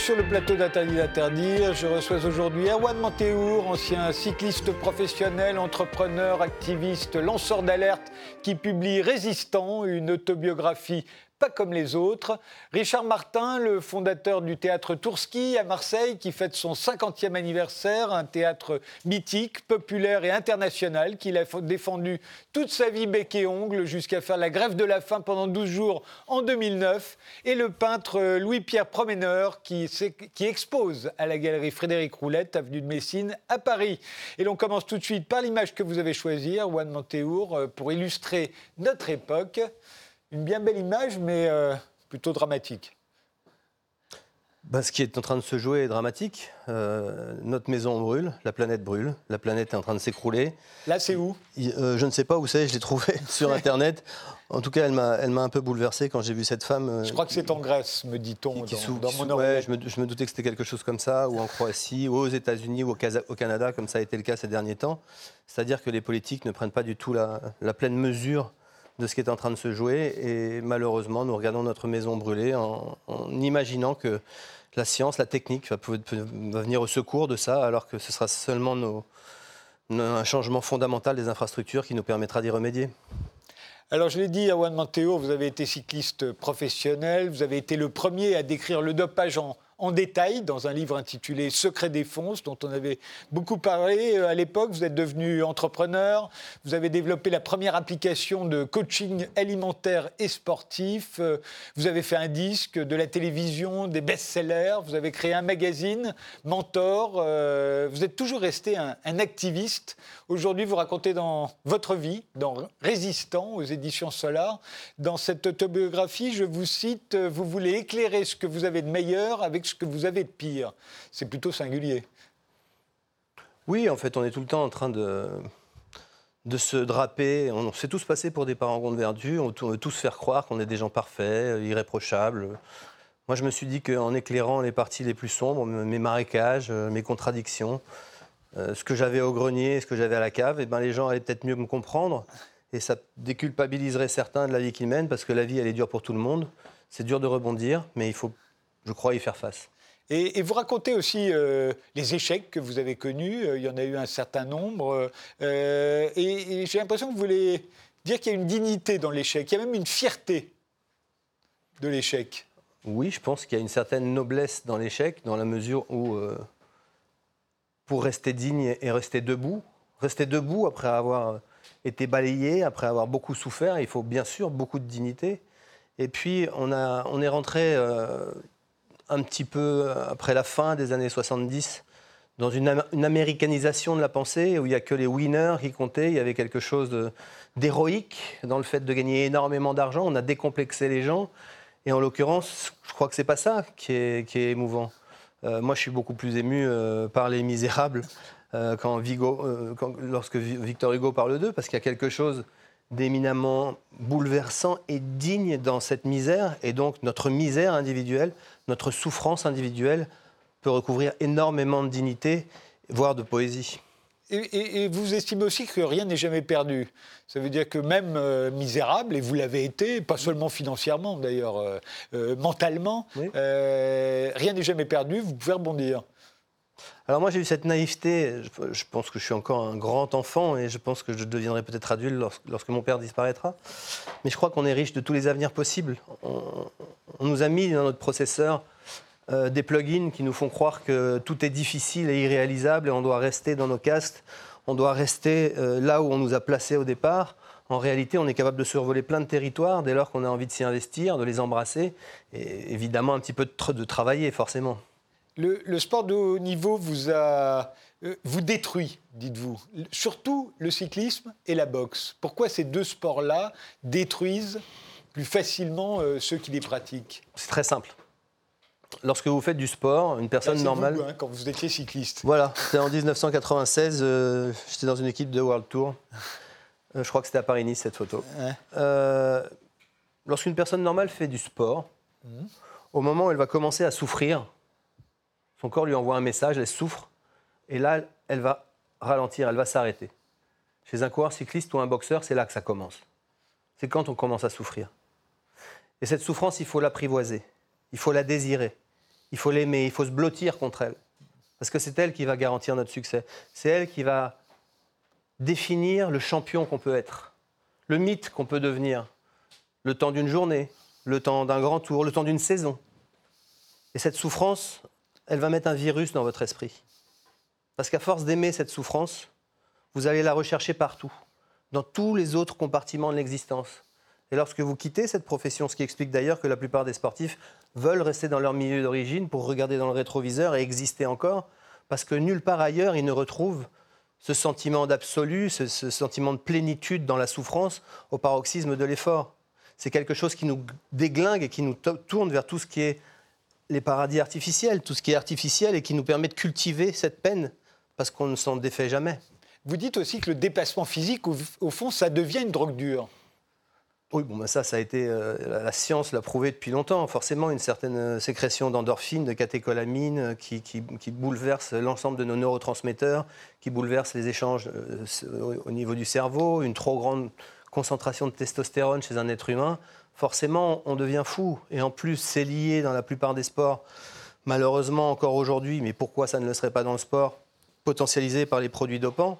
Sur le plateau d'Interdit d'interdire. Je reçois aujourd'hui Erwan Mantéour, ancien cycliste professionnel, entrepreneur, activiste, lanceur d'alerte, qui publie Résistant, une autobiographie pas comme les autres. Richard Martin, le fondateur du théâtre Tourski à Marseille, qui fête son 50e anniversaire, un théâtre mythique, populaire et international, qu'il a défendu toute sa vie bec et ongle jusqu'à faire la grève de la faim pendant 12 jours en 2009. Et le peintre Louis-Pierre Promeneur, qui, expose à la galerie Frédéric Roulette, avenue de Messine, à Paris. Et l'on commence tout de suite par l'image que vous avez choisie, Juan Montéour, euh, pour illustrer notre époque une bien belle image, mais euh, plutôt dramatique. Ben, ce qui est en train de se jouer est dramatique. Euh, notre maison brûle, la planète brûle, la planète est en train de s'écrouler. Là, c'est où? Euh, Je ne sais pas où c'est, je l'ai trouvé sur Internet. En tout cas, elle m'a, un peu bouleversé quand j'ai vu cette femme. je crois que c'est en Grèce, me dit-on, dans, mon ouais, je me, je me, doutais que c'était quelque chose comme ça, ou en Croatie, ou aux États-Unis, ou au, Canada, comme ça a été le cas ces derniers temps. C'est-à-dire que les politiques ne prennent pas du tout la, la pleine mesure de ce qui est en train de se jouer. Et malheureusement, nous regardons notre maison brûler en, imaginant que la science, la technique va, venir au secours de ça, alors que ce sera seulement un changement fondamental des infrastructures qui nous permettra d'y remédier. Alors, je l'ai dit à Juan Manteo, vous avez été cycliste professionnel, vous avez été le premier à décrire le dopage en, en détail dans un livre intitulé Secret des fonces, dont on avait beaucoup parlé euh, à l'époque. Vous êtes devenu entrepreneur, vous avez développé la première application de coaching alimentaire et sportif, euh, vous avez fait un disque, de la télévision, des best-sellers, vous avez créé un magazine, Mentor, euh, vous êtes toujours resté un, un activiste. Aujourd'hui, vous racontez dans votre vie, dans Résistant aux éditions Solar, dans cette autobiographie, je vous cite, vous voulez éclairer ce que vous avez de meilleur avec que vous avez de pire. C'est plutôt singulier. Oui, en fait, on est tout le temps en train de, de se draper. On s'est tous passés pour des parangons de vertu. On veut tous faire croire qu'on est des gens parfaits, irréprochables. Moi, je me suis dit qu'en éclairant les parties les plus sombres, mes marécages, mes contradictions, euh, ce que j'avais au grenier, ce que j'avais à la cave, eh ben, les gens allaient peut-être mieux me comprendre. Et ça déculpabiliserait certains de la vie qu'ils mènent, parce que la vie, elle est dure pour tout le monde. C'est dur de rebondir, mais il faut je crois, y faire face. Et, vous racontez aussi euh, les échecs que vous avez connus, euh, il y en a eu un certain nombre, euh, et, j'ai l'impression que vous voulez dire qu'il y a une dignité dans l'échec, il y a même une fierté de l'échec. Oui, je pense qu'il y a une certaine noblesse dans l'échec, dans la mesure où, pour rester digne et rester debout, rester debout après avoir été balayé, après avoir beaucoup souffert, il faut bien sûr beaucoup de dignité. Et puis, on, a, on est rentré un petit peu après la fin des années 70 dans une, américanisation de la pensée où il n'y a que les winners qui comptaient. Il y avait quelque chose d'héroïque dans le fait de gagner énormément d'argent. On a décomplexé les gens. Et en l'occurrence, je crois que c'est pas ça qui est, qui est émouvant. Euh, moi, je suis beaucoup plus ému euh, par Les Misérables euh, quand, lorsque Victor Hugo parle d'eux, parce qu'il y a quelque chose d'éminemment bouleversant et digne dans cette misère. Et donc, notre misère individuelle notre souffrance individuelle peut recouvrir énormément de dignité, voire de poésie. Et, vous estimez aussi que rien n'est jamais perdu. Ça veut dire que même euh, misérable, et vous l'avez été, pas seulement financièrement d'ailleurs, euh, euh, mentalement, rien n'est jamais perdu, vous pouvez rebondir. Alors moi j'ai eu cette naïveté, je, pense que je suis encore un grand enfant et je pense que je deviendrai peut-être adulte lorsque, mon père disparaîtra. Mais je crois qu'on est riche de tous les avenirs possibles. On, nous a mis dans notre processeur euh, des plugins qui nous font croire que tout est difficile et irréalisable et on doit rester dans nos castes, on doit rester euh, là où on nous a placés au départ. En réalité, on est capable de survoler plein de territoires dès lors qu'on a envie de s'y investir, de les embrasser et évidemment un petit peu de, de travailler forcément. Le, sport de haut niveau vous a euh, vous détruit, dites-vous. Surtout le cyclisme et la boxe. Pourquoi ces deux sports-là détruisent plus facilement euh, ceux qui les pratiquent? C'est très simple. Lorsque vous faites du sport, une personne normale. Vous, hein, quand vous étiez cycliste. Voilà, c'était en 1996. Euh, j'étais dans une équipe de World Tour. je crois que c'était à Paris-Nice cette photo. Lorsqu'une personne normale fait du sport, mmh. au moment où elle va commencer à souffrir, son corps lui envoie un message, elle souffre, et là, elle va ralentir, elle va s'arrêter. Chez un coureur cycliste ou un boxeur, c'est là que ça commence. C'est quand on commence à souffrir. Et cette souffrance, il faut l'apprivoiser, il faut la désirer, Il faut l'aimer, il faut se blottir contre elle. Parce que c'est elle qui va garantir notre succès. C'est elle qui va définir le champion qu'on peut être, le mythe qu'on peut devenir, le temps d'une journée, le temps d'un grand tour, le temps d'une saison. Et cette souffrance, elle va mettre un virus dans votre esprit. Parce qu'à force d'aimer cette souffrance, vous allez la rechercher partout, dans tous les autres compartiments de l'existence. Et lorsque vous quittez cette profession, ce qui explique d'ailleurs que la plupart des sportifs veulent rester dans leur milieu d'origine pour regarder dans le rétroviseur et exister encore, parce que nulle part ailleurs ils ne retrouvent ce sentiment d'absolu, ce, sentiment de plénitude dans la souffrance au paroxysme de l'effort. C'est quelque chose qui nous déglingue et qui nous tourne vers tout ce qui est les paradis artificiels, tout ce qui est artificiel et qui nous permet de cultiver cette peine, parce qu'on ne s'en défait jamais. Vous dites aussi que le dépassement physique, au fond, ça devient une drogue dure. Oui, bon, ben ça, ça a été. Euh, la, science l'a prouvé depuis longtemps. Forcément, une certaine euh, sécrétion d'endorphine, de catécholamine, euh, qui, qui, bouleverse l'ensemble de nos neurotransmetteurs, qui bouleverse les échanges au niveau du cerveau, une trop grande concentration de testostérone chez un être humain. Forcément, on devient fou. Et en plus, c'est lié dans la plupart des sports, malheureusement encore aujourd'hui, mais pourquoi ça ne le serait pas dans le sport, potentialisé par les produits dopants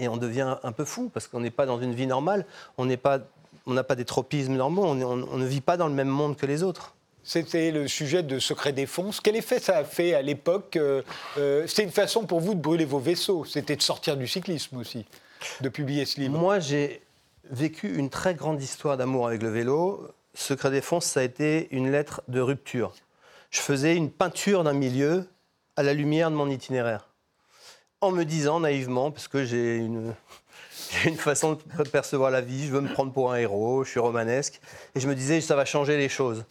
et on devient un peu fou parce qu'on n'est pas dans une vie normale, on n'est pas on n'a pas des tropismes normaux, on, ne vit pas dans le même monde que les autres. C'était le sujet de Secret Défense. Quel effet ça a fait à l'époque euh, euh, C'est une façon pour vous de brûler vos vaisseaux. C'était de sortir du cyclisme aussi, de publier ce livre. Moi, j'ai vécu une très grande histoire d'amour avec le vélo. Secret Défense, ça a été une lettre de rupture. Je faisais une peinture d'un milieu à la lumière de mon itinéraire. En me disant naïvement, parce que j'ai une, j'ai une façon de percevoir la vie, je veux me prendre pour un héros, je suis romanesque, et je me disais ça va changer les choses.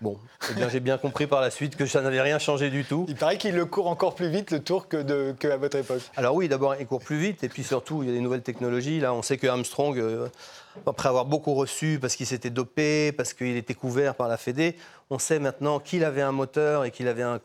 Bon, eh bien j'ai bien compris par la suite que ça n'avait rien changé du tout. Il paraît qu'il le court encore plus vite le tour que, de, que à votre époque. Alors oui, d'abord il court plus vite, et puis surtout il y a des nouvelles technologies. Là, on sait que Armstrong euh, après avoir beaucoup reçu parce qu'il s'était dopé, parce qu'il était couvert par la Fédé, on sait maintenant qu'il avait un moteur et qu'il avait, un,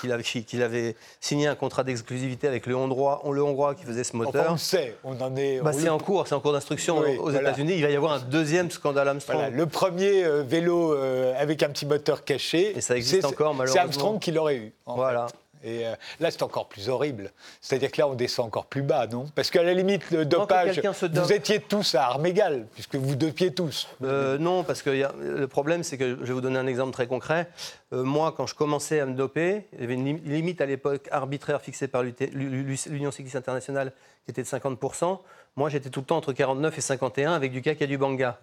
qu'il avait, qu'il avait signé un contrat d'exclusivité avec le Hongrois, le Hongrois qui faisait ce moteur. on sait, on en est. Bah, c'est en cours, c'est en cours d'instruction aux États-Unis. Il va y avoir un deuxième scandale Armstrong. le premier euh, vélo euh, avec un petit moteur caché. Et ça existe encore malheureusement. C'est Armstrong qui l'aurait eu. Voilà. Et euh, là, c'est encore plus horrible. C'est-à-dire que là, on descend encore plus bas, non? Parce qu'à la limite, le dopage, vous étiez tous à armes égales, puisque vous dopiez tous. Euh, non, parce que le problème, c'est que je vais vous donner un exemple très concret. Euh, moi, quand je commençais à me doper, il y avait une limite à l'époque arbitraire fixée par l'Union cycliste internationale qui était de 50%. Moi, j'étais tout le temps entre 49 et 51 avec du CAC et du banga.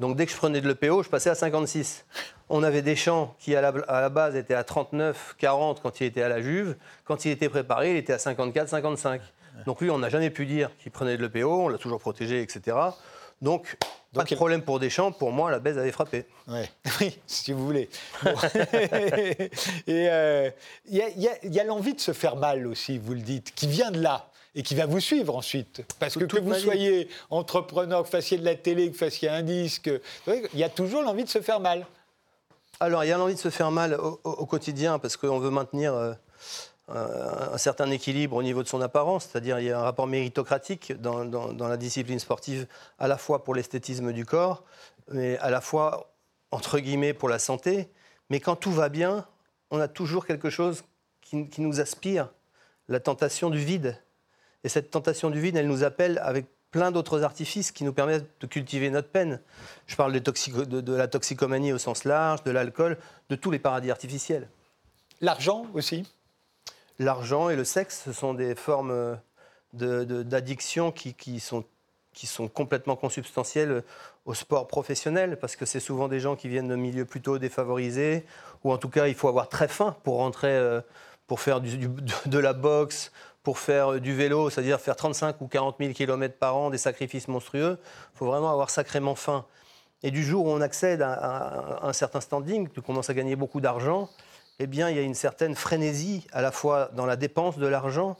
Donc dès que je prenais de l'EPO, je passais à 56. On avait des champs qui à la, base étaient à 39, 40 quand il était à la Juve. Quand il était préparé, il était à 54, 55. Donc lui, on n'a jamais pu dire qu'il prenait de l'EPO, on l'a toujours protégé, etc. Donc, pas de problème pour Deschamps. Pour moi, la baisse avait frappé. Oui, si vous voulez. Et euh, il y a l'envie de se faire mal aussi, vous le dites, qui vient de là et qui va vous suivre ensuite. Parce que que vous soyez entrepreneur, que vous fassiez de la télé, que vous fassiez un disque, il y a toujours l'envie de se faire mal. Alors, il y a l'envie de se faire mal au, quotidien parce qu'on veut maintenir euh, un certain équilibre au niveau de son apparence, c'est-à-dire il y a un rapport méritocratique dans, dans la discipline sportive, à la fois pour l'esthétisme du corps, mais à la fois, entre guillemets, pour la santé. Mais quand tout va bien, on a toujours quelque chose qui, qui nous aspire, la tentation du vide. Et cette tentation du vide, elle nous appelle avec plein d'autres artifices qui nous permettent de cultiver notre peine. Je parle de, la toxicomanie au sens large, de l'alcool, de tous les paradis artificiels. L'argent aussi L'argent et le sexe, ce sont des formes d'addiction qui, sont, qui sont complètement consubstantielles au sport professionnel, parce que c'est souvent des gens qui viennent de milieux plutôt défavorisés, ou en tout cas, il faut avoir très faim pour rentrer, euh, pour faire de la boxe pour faire du vélo, c'est-à-dire faire 35 ou 40 000 km par an, des sacrifices monstrueux, il faut vraiment avoir sacrément faim. Et du jour où on accède à, un certain standing, tu commences à gagner beaucoup d'argent, eh bien, il y a une certaine frénésie, à la fois dans la dépense de l'argent,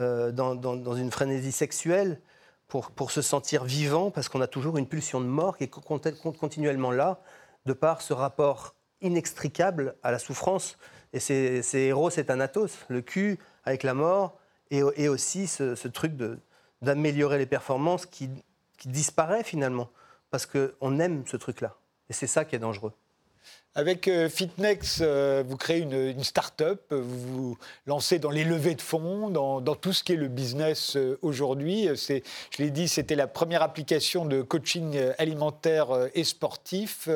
euh, dans, une frénésie sexuelle, pour, pour, se sentir vivant, parce qu'on a toujours une pulsion de mort qui est continuellement là, de par ce rapport inextricable à la souffrance. Et c'est héros, c'est Thanatos, le cul avec la mort, et, aussi ce, truc d'améliorer les performances qui, disparaît finalement, parce qu'on aime ce truc-là. Et c'est ça qui est dangereux. Avec euh, Fitnex, euh, vous créez une, start-up, vous vous lancez dans les levées de fonds, dans, tout ce qui est le business euh, aujourd'hui. Je l'ai dit, c'était la première application de coaching alimentaire et sportif.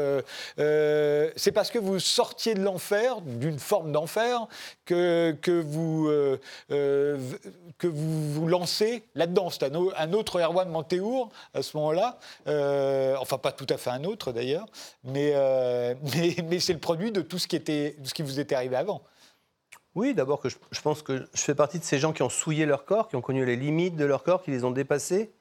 C'est parce que vous sortiez de l'enfer, d'une forme d'enfer, que, vous, que vous lancez là-dedans. C'est un, autre Erwan Mantéour à ce moment-là. enfin, pas tout à fait un autre d'ailleurs, mais mais c'est le produit de tout ce qui, était, ce qui vous était arrivé avant. Oui, d'abord que je, pense que je fais partie de ces gens qui ont souillé leur corps, qui ont connu les limites de leur corps, qui les ont dépassées.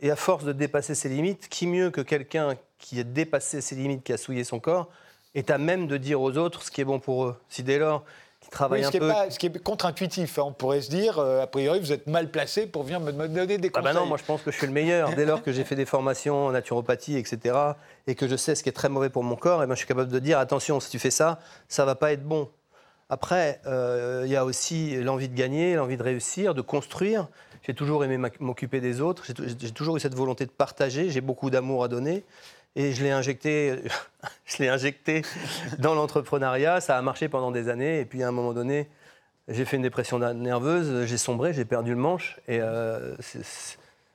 Et à force de dépasser ces limites, qui mieux que quelqu'un qui a dépassé ses limites, qui a souillé son corps, est à même de dire aux autres ce qui est bon pour eux. Si dès lors ce, qui Est ce qui est contre-intuitif, hein. on pourrait se dire, euh, a priori, vous êtes mal placé pour venir me, donner des conseils. Ah bah non, moi je pense que je suis le meilleur. Dès lors que j'ai fait des formations en naturopathie, etc., et que je sais ce qui est très mauvais pour mon corps, et ben, je suis capable de dire, attention, si tu fais ça, ça va pas être bon. Après, euh, il y a aussi l'envie de gagner, l'envie de réussir, de construire. J'ai toujours aimé m'occuper des autres, j'ai toujours eu cette volonté de partager, j'ai beaucoup d'amour à donner et je l'ai injecté, je l'ai injecté dans l'entrepreneuriat. Ça a marché pendant des années. Et puis à un moment donné, j'ai fait une dépression nerveuse, j'ai sombré, j'ai perdu le manche et euh,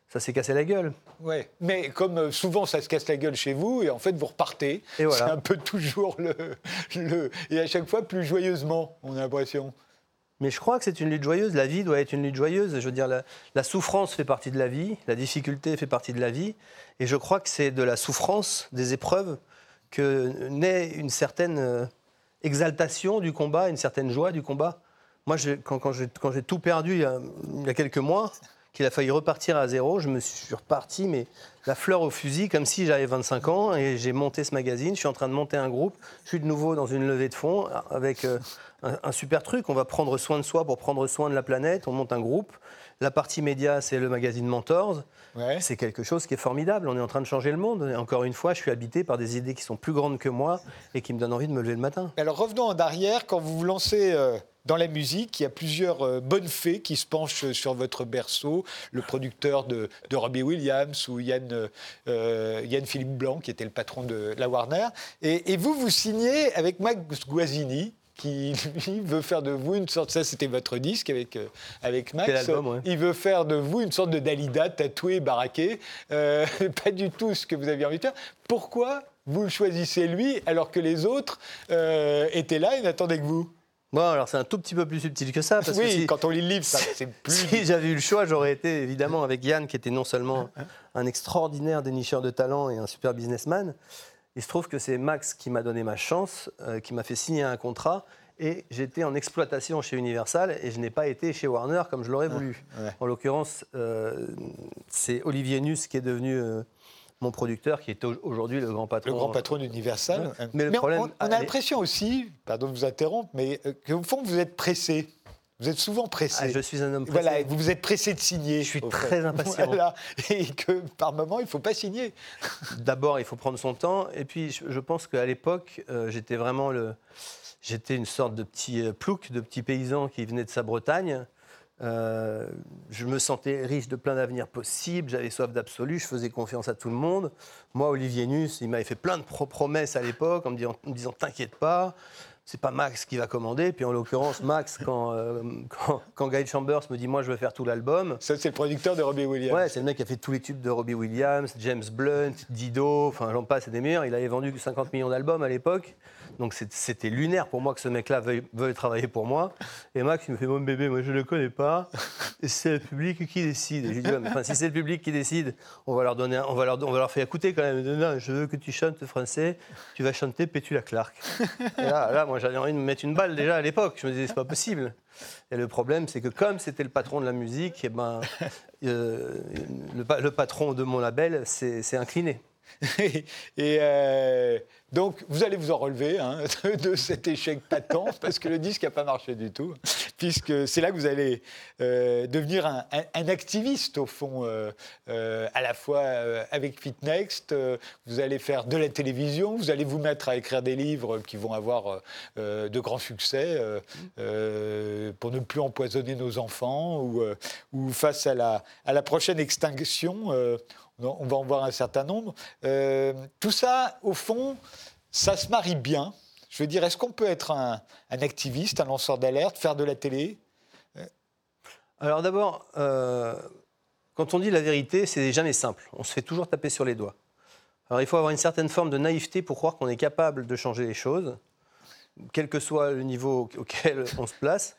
ça s'est cassé la gueule. Ouais, mais comme euh, souvent ça se casse la gueule chez vous, et en fait vous repartez. Et voilà. C'est un peu toujours le, le, Et à chaque fois plus joyeusement, on a l'impression. Mais je crois que c'est une lutte joyeuse. La vie doit être une lutte joyeuse. Je veux dire, la, souffrance fait partie de la vie, la difficulté fait partie de la vie. Et je crois que c'est de la souffrance, des épreuves, que naît une certaine euh, exaltation du combat, une certaine joie du combat. Moi, quand, j'ai tout perdu il y a quelques mois, qu'il a failli repartir à zéro, je me suis reparti, mais la fleur au fusil, comme si j'avais 25 ans, et j'ai monté ce magazine, je suis en train de monter un groupe, je suis de nouveau dans une levée de fonds avec euh, un, super truc. On va prendre soin de soi pour prendre soin de la planète. On monte un groupe. La partie média, c'est le magazine Mentors. C'est quelque chose qui est formidable. On est en train de changer le monde. Et encore une fois, je suis habité par des idées qui sont plus grandes que moi et qui me donnent envie de me lever le matin. Alors revenons en arrière. Quand vous vous lancez euh, dans la musique, il y a plusieurs euh, bonnes fées qui se penchent sur votre berceau. Le producteur de, Robbie Williams ou Yann, euh, Yann, Philippe Blanc, qui était le patron de la Warner. Et, et vous, vous signez avec Max Guazzini, qui lui veut faire de vous une sorte, ça c'était votre disque avec, euh, avec Max, il veut faire de vous une sorte de Dalida tatoué, baraqué, euh, pas du tout ce que vous aviez envie de faire. Pourquoi vous le choisissez lui alors que les autres euh, étaient là et n'attendaient que vous? Bon, alors c'est un tout petit peu plus subtil que ça. Parce oui, quand on lit le livre, c'est plus. si j'avais eu le choix, j'aurais été évidemment avec Yann, qui était non seulement un extraordinaire dénicheur de talent et un super businessman, il se trouve que c'est Max qui m'a donné ma chance, euh, qui m'a fait signer un contrat. Et j'étais en exploitation chez Universal et je n'ai pas été chez Warner comme je l'aurais voulu. En l'occurrence, euh, c'est Olivier Nuss qui est devenu euh, mon producteur, qui est aujourd'hui le grand patron. Le grand patron d'Universal. Mais, le problème, on, a l'impression aussi, pardon de vous interrompre, mais qu'au fond, vous êtes pressé. Vous êtes souvent pressé. Ah, je suis un homme pressé. Voilà, vous vous êtes pressé de signer. Je suis très impatient. Voilà, et que par moment, il ne faut pas signer. D'abord, il faut prendre son temps. Et puis, je pense qu'à l'époque, euh, j'étais vraiment le. J'étais une sorte de petit euh, plouc, de petit paysan qui venait de sa Bretagne. Euh, je me sentais riche de plein d'avenirs possibles, j'avais soif d'absolu, je faisais confiance à tout le monde. Moi, Olivier Nuss, il m'avait fait plein de promesses à l'époque en me disant, disant T'inquiète pas, c'est pas Max qui va commander. Puis en l'occurrence, Max, quand, euh, quand, Guy Chambers me dit Moi, je veux faire tout l'album. Ça, c'est le producteur de Robbie Williams. Ouais, c'est le mec qui a fait tous les tubes de Robbie Williams, James Blunt, Dido, enfin, j'en passe, c'est des meilleurs. Il avait vendu 50 millions d'albums à l'époque. Donc c'était lunaire pour moi que ce mec-là veuille, travailler pour moi. Et Max, il me fait Mon bébé, moi, je ne le connais pas. C'est le public qui décide. je dis Si c'est le public qui décide, on va leur, donner, on va faire écouter quand même. Non, je veux que tu chantes français, tu vas chanter Pétula Clark. Là moi, j'avais envie de me mettre une balle déjà à l'époque. Je me disais, c'est pas possible. Et le problème, c'est que comme c'était le patron de la musique, et eh ben, euh, le, patron de mon label s'est incliné. et euh, donc, vous allez vous en relever hein, de cet échec patent, parce que le disque n'a pas marché du tout, puisque c'est là que vous allez euh, devenir un, activiste, au fond, euh, à la fois avec Fitnext. vous allez faire de la télévision, vous allez vous mettre à écrire des livres qui vont avoir de grands succès pour ne plus empoisonner nos enfants, ou, face à la prochaine extinction on va en voir un certain nombre. tout ça, au fond, ça se marie bien. Je veux dire, est-ce qu'on peut être un, activiste, un lanceur d'alerte, faire de la télé? Alors d'abord, euh, quand on dit la vérité, c'est jamais simple. On se fait toujours taper sur les doigts. Alors il faut avoir une certaine forme de naïveté pour croire qu'on est capable de changer les choses, quel que soit le niveau auquel on se place.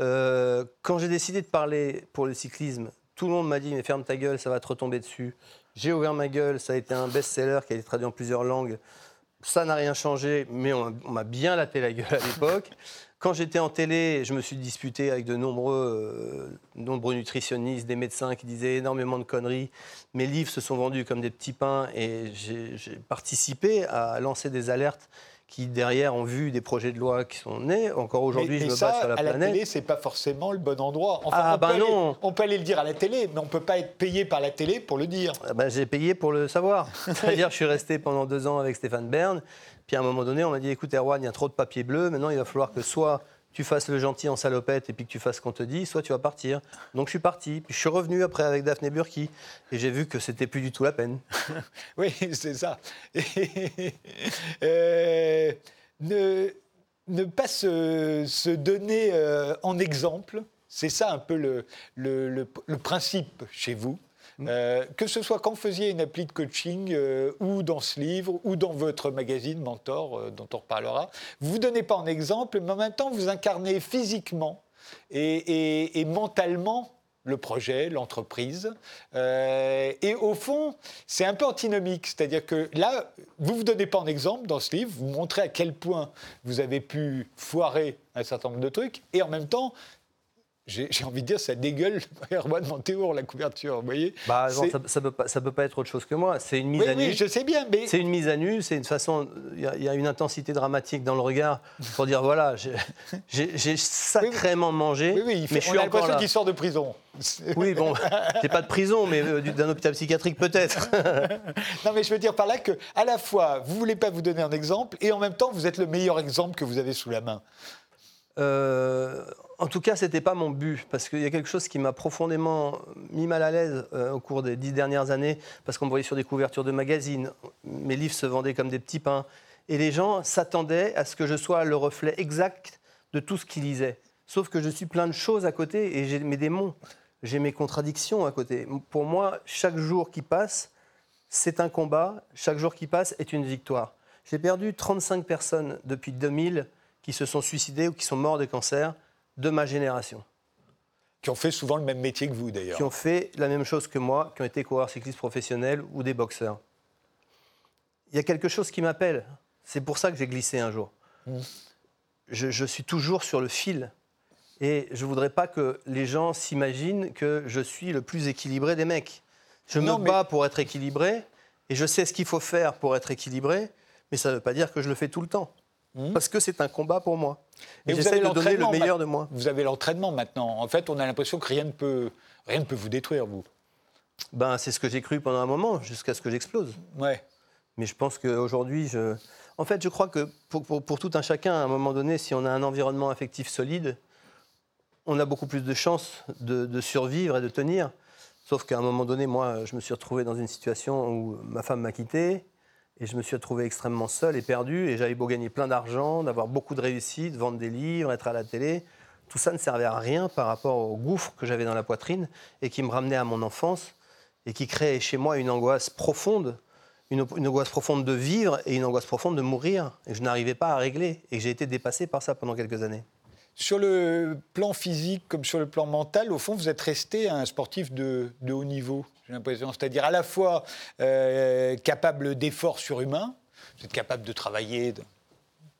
Euh, quand j'ai décidé de parler pour le cyclisme, tout le monde m'a dit mais ferme ta gueule, ça va te retomber dessus. J'ai ouvert ma gueule, ça a été un best-seller qui a été traduit en plusieurs langues. Ça n'a rien changé, mais on m'a bien laté la gueule à l'époque. Quand j'étais en télé, je me suis disputé avec de euh, nombreux nutritionnistes, des médecins qui disaient énormément de conneries. Mes livres se sont vendus comme des petits pains et j'ai participé à lancer des alertes qui derrière ont vu des projets de loi qui sont nés. Encore aujourd'hui, je me ça, base sur la à planète. la télé, c'est pas forcément le bon endroit. ah on ben peut non. Aller, on peut aller le dire à la télé, mais on peut pas être payé par la télé pour le dire. Ah ben, j'ai payé pour le savoir. C'est-à-dire, je suis resté pendant deux ans avec Stéphane Bern. Puis à un moment donné, on m'a dit écoute, Erwan, il y a trop de papier bleu. Maintenant, il va falloir que soit tu fasses le gentil en salopette et puis que tu fasses ce qu'on te dit, soit tu vas partir. Donc je suis parti. Puis je suis revenu après avec Daphné Burki et j'ai vu que c'était plus du tout la peine. oui, c'est ça. euh, ne, ne pas se, se donner euh, en exemple, c'est ça un peu le, le, principe chez vous. Euh, que ce soit quand vous faisiez une appli de coaching euh, ou dans ce livre ou dans votre magazine Mentor euh, dont on reparlera, vous ne vous donnez pas en exemple, mais en même temps vous incarnez physiquement et, mentalement le projet, l'entreprise. Et au fond, c'est un peu antinomique. C'est-à-dire que là, vous ne vous donnez pas en exemple dans ce livre, vous montrez à quel point vous avez pu foirer un certain nombre de trucs, et en même temps, j'ai envie de dire, ça dégueule Erwan Montéour, la couverture, vous voyez bah, non, ça, ça, peut pas, ça peut pas être autre chose que moi. C'est une mise oui, à nu. Oui, je sais bien, mais... C'est une mise à nu, c'est une façon... Il y, y, a une intensité dramatique dans le regard pour dire, voilà, j'ai sacrément mangé, oui, oui, il fait, mais je suis encore l'impression qu'il sort de prison. Oui, bon, c'est pas de prison, mais euh, d'un hôpital psychiatrique peut-être. non, mais je veux dire par là que, à la fois, vous voulez pas vous donner un exemple, et en même temps, vous êtes le meilleur exemple que vous avez sous la main. Euh, en tout cas, ce n'était pas mon but, parce qu'il y a quelque chose qui m'a profondément mis mal à l'aise euh, au cours des dix dernières années, parce qu'on me voyait sur des couvertures de magazines, mes livres se vendaient comme des petits pains, et les gens s'attendaient à ce que je sois le reflet exact de tout ce qu'ils lisaient. Sauf que je suis plein de choses à côté, et j'ai mes démons, j'ai mes contradictions à côté. Pour moi, chaque jour qui passe, c'est un combat, chaque jour qui passe est une victoire. J'ai perdu 35 personnes depuis 2000 qui se sont suicidés ou qui sont morts de cancer de ma génération. Qui ont fait souvent le même métier que vous d'ailleurs. Qui ont fait la même chose que moi, qui ont été coureurs cyclistes professionnels ou des boxeurs. Il y a quelque chose qui m'appelle. C'est pour ça que j'ai glissé un jour. Mmh. Je, je, suis toujours sur le fil. Et je ne voudrais pas que les gens s'imaginent que je suis le plus équilibré des mecs. Je non, me bats pour être équilibré et je sais ce qu'il faut faire pour être équilibré, mais ça ne veut pas dire que je le fais tout le temps. Mmh. Parce que c'est un combat pour moi. Et j'essaie de donner le meilleur de moi. Vous avez l'entraînement maintenant. En fait, on a l'impression que rien ne peut, rien ne peut vous détruire, vous. Ben, c'est ce que j'ai cru pendant un moment, jusqu'à ce que j'explose. Ouais. Mais je pense qu'aujourd'hui, je... en fait, je crois que pour, pour, pour, tout un chacun, à un moment donné, si on a un environnement affectif solide, on a beaucoup plus de chances de, de survivre et de tenir. Sauf qu'à un moment donné, moi, je me suis retrouvé dans une situation où ma femme m'a quitté, et je me suis retrouvé extrêmement seul et perdu. Et j'avais beau gagner plein d'argent, d'avoir beaucoup de réussite, vendre des livres, être à la télé. Tout ça ne servait à rien par rapport au gouffre que j'avais dans la poitrine et qui me ramenait à mon enfance et qui créait chez moi une angoisse profonde, une, angoisse profonde de vivre et une angoisse profonde de mourir. Et je n'arrivais pas à régler et j'ai été dépassé par ça pendant quelques années. Sur le plan physique comme sur le plan mental, au fond, vous êtes resté un sportif de haut niveau? J'ai l'impression, c'est-à-dire à la fois euh, capable d'efforts surhumains, vous capable de travailler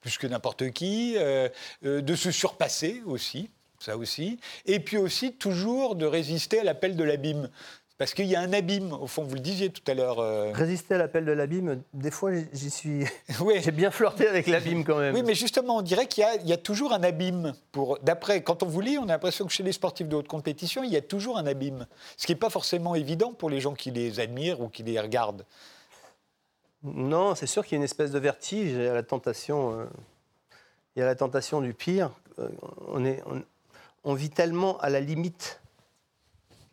plus que n'importe qui, euh, euh, de se surpasser aussi, ça aussi, et puis aussi toujours de résister à l'appel de l'abîme. Parce qu'il y a un abîme, au fond, vous le disiez tout à l'heure. Euh... Résister à l'appel de l'abîme, des fois, j'y suis. Oui. J'ai bien flirté avec l'abîme quand même. Oui, mais justement, on dirait qu'il y, y, a toujours un abîme. Pour... D'après, quand on vous lit, on a l'impression que chez les sportifs de haute compétition, il y a toujours un abîme. Ce qui n'est pas forcément évident pour les gens qui les admirent ou qui les regardent. Non, c'est sûr qu'il y a une espèce de vertige. Il y a la tentation, euh... il y a la tentation du pire. Euh, on, est, on, on vit tellement à la limite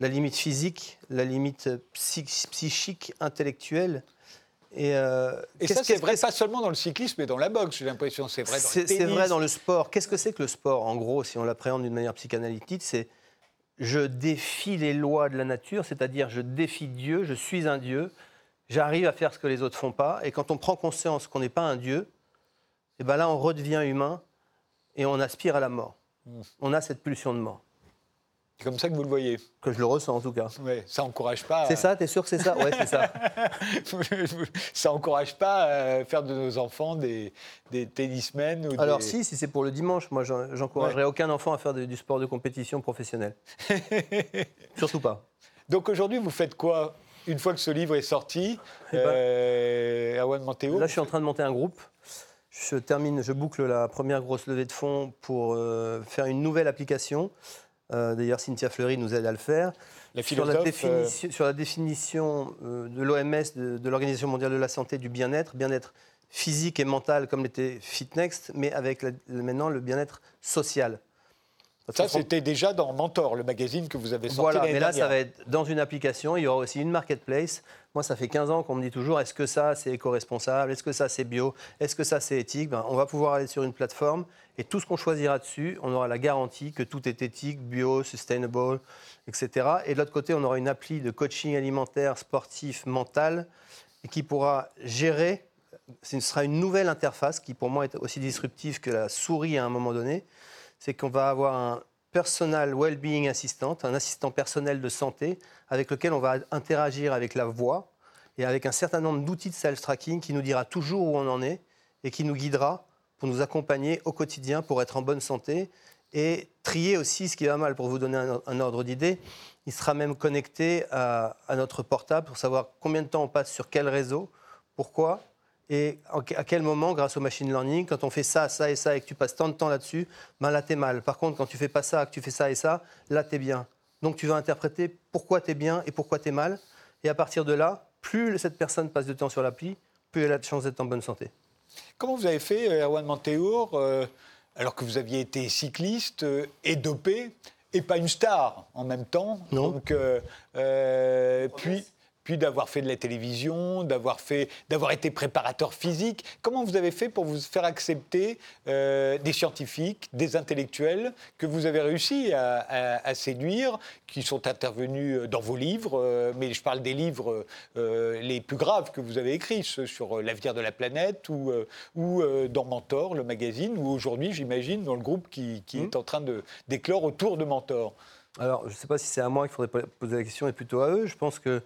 la limite physique, la limite psychique, intellectuelle. Et, euh, et ça, c'est vrai pas seulement dans le cyclisme, mais dans la boxe, j'ai l'impression. C'est vrai dans le C'est vrai dans le sport. Qu'est-ce que c'est que le sport? En gros, si on l'appréhende d'une manière psychanalytique, c'est je défie les lois de la nature, c'est-à-dire je défie Dieu, je suis un Dieu, j'arrive à faire ce que les autres font pas. Et quand on prend conscience qu'on n'est pas un Dieu, et eh ben là, on redevient humain et on aspire à la mort. Hmm. On a cette pulsion de mort. C'est comme ça que vous le voyez. Que je le ressens en tout cas. Oui, ça encourage pas. C'est ça, t'es sûr que c'est ça? Oui, c'est ça. ça encourage pas à faire de nos enfants des, des tennismen ou Alors si, si c'est pour le dimanche, moi j'encouragerais aucun enfant à faire du sport de compétition professionnel. Surtout pas. Donc aujourd'hui, vous faites quoi une fois que ce livre est sorti, eh ben, euh, Là, je suis en train de monter un groupe. Je termine, je boucle la première grosse levée de fonds pour euh, faire une nouvelle application euh, d'ailleurs, Cynthia Fleury nous aide à le faire. sur, la euh, sur, la définition euh, de l'OMS, de, l'Organisation mondiale de la santé, du bien-être, bien-être physique et mental comme l'était FitNext, mais avec maintenant le bien-être social. Ça, c'était déjà dans Mentor, le magazine que vous avez sorti. Voilà, mais là, ça va être dans une application. Il y aura aussi une marketplace. Moi, ça fait 15 ans qu'on me dit toujours est-ce que ça, c'est éco-responsable? Est-ce que ça, c'est bio? Est-ce que ça, c'est éthique? Ben, On va pouvoir aller sur une plateforme et tout ce qu'on choisira dessus, on aura la garantie que tout est éthique, bio, sustainable, etc. Et de l'autre côté, on aura une appli de coaching alimentaire, sportif, mental, et qui pourra gérer. Ce sera une nouvelle interface qui, pour moi, est aussi disruptive que la souris à un moment donné. C'est qu'on va avoir un personal well-being assistant, un assistant personnel de santé avec lequel on va interagir avec la voix et avec un certain nombre d'outils de self-tracking qui nous dira toujours où on en est et qui nous guidera pour nous accompagner au quotidien pour être en bonne santé et trier aussi ce qui va mal. Pour vous donner un, ordre d'idée, il sera même connecté à, à, notre portable pour savoir combien de temps on passe sur quel réseau, pourquoi et à quel moment, grâce au machine learning, quand on fait ça, ça et ça, et que tu passes tant de temps là-dessus, ben là, t'es mal. Par contre, quand tu fais pas ça, que tu fais ça et ça, là, t'es bien. Donc, tu vas interpréter pourquoi tu es bien et pourquoi tu es mal. Et à partir de là, plus cette personne passe de temps sur l'appli, plus elle a de chance d'être en bonne santé. Comment vous avez fait, euh, Erwan Manteour, euh, alors que vous aviez été cycliste euh, et dopé, et pas une star en même temps? Non. Donc, puis puis d'avoir fait de la télévision, d'avoir fait, d'avoir été préparateur physique. Comment vous avez fait pour vous faire accepter euh, des scientifiques, des intellectuels que vous avez réussi à, séduire, qui sont intervenus dans vos livres, euh, mais je parle des livres euh, les plus graves que vous avez écrits, ceux sur l'avenir de la planète ou, ou dans Mentor, le magazine, ou aujourd'hui, j'imagine, dans le groupe qui, qui mmh. est en train de d'éclore autour de Mentor. Alors, je ne sais pas si c'est à moi qu'il faudrait poser la question, et plutôt à eux. Je pense que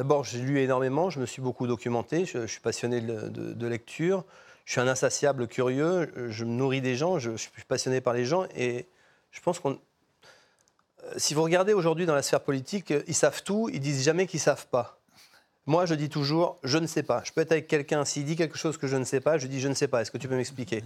D'abord, j'ai lu énormément, je me suis beaucoup documenté, je, suis passionné de, lecture, je suis un insatiable curieux, je me nourris des gens, je, suis passionné par les gens et je pense qu'on. Euh, si vous regardez aujourd'hui dans la sphère politique, ils savent tout, ils disent jamais qu'ils savent pas. Moi, je dis toujours, je ne sais pas. Je peux être avec quelqu'un, s'il dit quelque chose que je ne sais pas, je dis, je ne sais pas, est-ce que tu peux m'expliquer?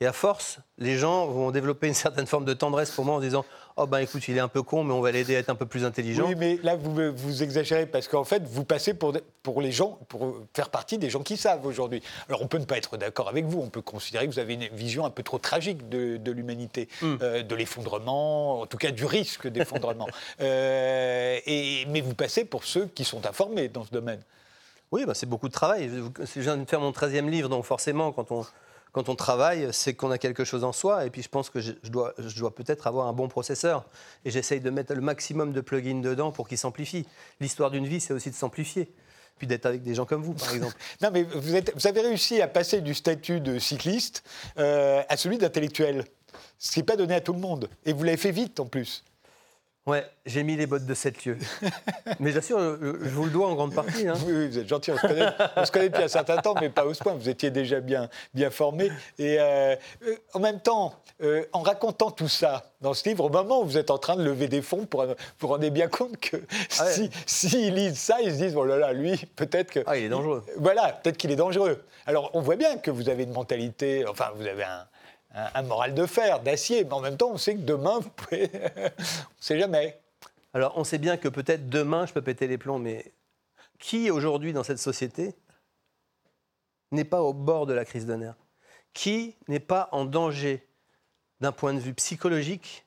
Et à force, les gens vont développer une certaine forme de tendresse pour moi en disant Oh ben écoute, il est un peu con, mais on va l'aider à être un peu plus intelligent. Oui, mais là, vous, vous exagérez parce qu'en fait, vous passez pour, pour les gens, pour faire partie des gens qui savent aujourd'hui. Alors on peut ne pas être d'accord avec vous, on peut considérer que vous avez une vision un peu trop tragique de, l'humanité, hmm. euh, de l'effondrement, en tout cas du risque d'effondrement. euh, mais vous passez pour ceux qui sont informés dans ce domaine. Oui, ben c'est beaucoup de travail. Je viens de faire mon 13e livre, donc forcément, quand on, quand on travaille, c'est qu'on a quelque chose en soi. Et puis je pense que je, dois, je dois peut-être avoir un bon processeur. Et j'essaye de mettre le maximum de plugins dedans pour qu'il s'amplifie. L'histoire d'une vie, c'est aussi de s'amplifier. Puis d'être avec des gens comme vous, par exemple. non, mais vous, êtes, vous, avez réussi à passer du statut de cycliste euh, à celui d'intellectuel. Ce qui n'est pas donné à tout le monde. Et vous l'avez fait vite en plus. Ouais, j'ai mis les bottes de sept lieux. mais j'assure, je vous le dois en grande partie. Hein. Oui, vous êtes gentil. On se, connaît, depuis un certain temps, mais pas au point. Vous étiez déjà bien, bien formé. Et euh, euh, en même temps, euh, en racontant tout ça dans ce livre, au moment où vous êtes en train de lever des fonds, pour, vous rendez bien compte que ah s'ils si, lisent ça, ils se disent oh là là, lui, peut-être que. Ah, il est dangereux. Voilà, peut-être qu'il est dangereux. Alors, on voit bien que vous avez une mentalité, enfin, vous avez un un, moral de fer, d'acier, mais en même temps, on sait que demain, vous pouvez. on ne sait jamais. Alors, on sait bien que peut-être demain, je peux péter les plombs, mais qui aujourd'hui dans cette société n'est pas au bord de la crise de nerfs? Qui n'est pas en danger? D'un point de vue psychologique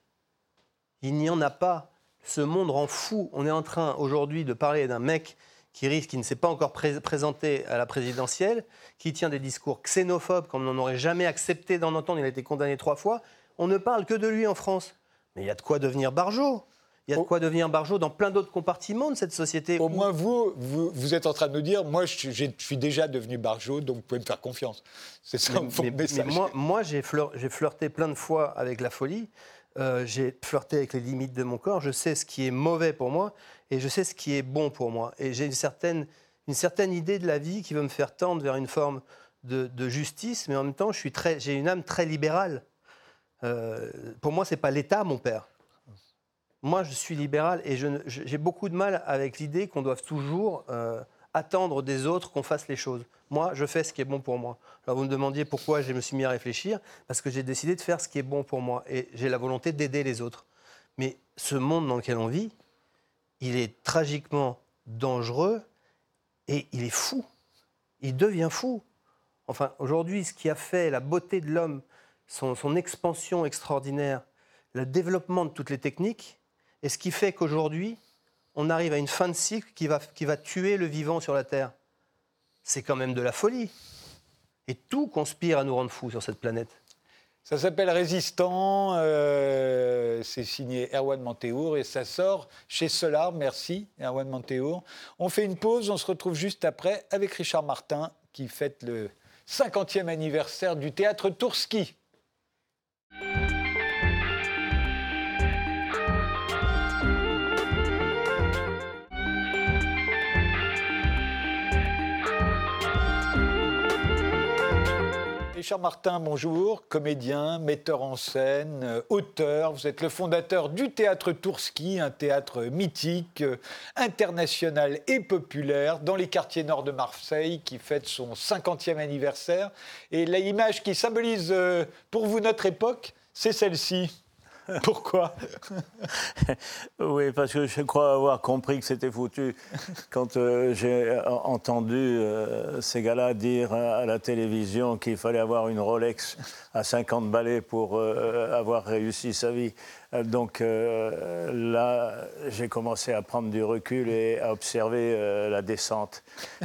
Il n'y en a pas. Ce monde rend fou. On est en train aujourd'hui de parler d'un mec qui risque, qui ne s'est pas encore présenté à la présidentielle, qui tient des discours xénophobes comme on n'en aurait jamais accepté d'en entendre, il a été condamné trois fois. On ne parle que de lui en France. Mais il y a de quoi devenir Barjot. Il y a de quoi devenir Barjot dans plein d'autres compartiments de cette société. Au moins, vous, vous, êtes en train de nous dire, moi, je, suis déjà devenu Barjot, donc vous pouvez me faire confiance. C'est ça mais, message. moi, moi j'ai flirté plein de fois avec la folie. Euh, j'ai flirté avec les limites de mon corps. Je sais ce qui est mauvais pour moi et je sais ce qui est bon pour moi. Et j'ai une certaine, une certaine idée de la vie qui veut me faire tendre vers une forme de, justice, mais en même temps, j'ai une âme très libérale. Euh, pour moi, c'est pas l'État, mon père. Moi, je suis libéral et j'ai beaucoup de mal avec l'idée qu'on doive toujours euh, attendre des autres qu'on fasse les choses. Moi, je fais ce qui est bon pour moi. Alors, vous me demandiez pourquoi je me suis mis à réfléchir. Parce que j'ai décidé de faire ce qui est bon pour moi. Et j'ai la volonté d'aider les autres. Mais ce monde dans lequel on vit, il est tragiquement dangereux et il est fou. Il devient fou. Enfin, aujourd'hui, ce qui a fait la beauté de l'homme, son, expansion extraordinaire, le développement de toutes les techniques, et ce qui fait qu'aujourd'hui, on arrive à une fin de cycle qui va tuer le vivant sur la Terre. C'est quand même de la folie. Et tout conspire à nous rendre fous sur cette planète. Ça s'appelle Résistant, euh, c'est signé Erwan Mantéour et ça sort chez Solar. Merci Erwan Mantéour. On fait une pause, on se retrouve juste après avec Richard Martin qui fête le 50e anniversaire du théâtre Tourski. Richard Martin, bonjour, comédien, metteur en scène, euh, auteur. Vous êtes le fondateur du théâtre Tourski, un théâtre mythique, euh, international et populaire dans les quartiers nord de Marseille qui fête son 50e anniversaire. Et l'image qui symbolise euh, pour vous notre époque, c'est celle-ci. Pourquoi Oui, parce que je crois avoir compris que c'était foutu quand euh, j'ai entendu euh, ces gars-là dire à la télévision qu'il fallait avoir une Rolex à 50 balais pour euh, avoir réussi sa vie. Donc là, j'ai commencé à prendre du recul et à observer la descente.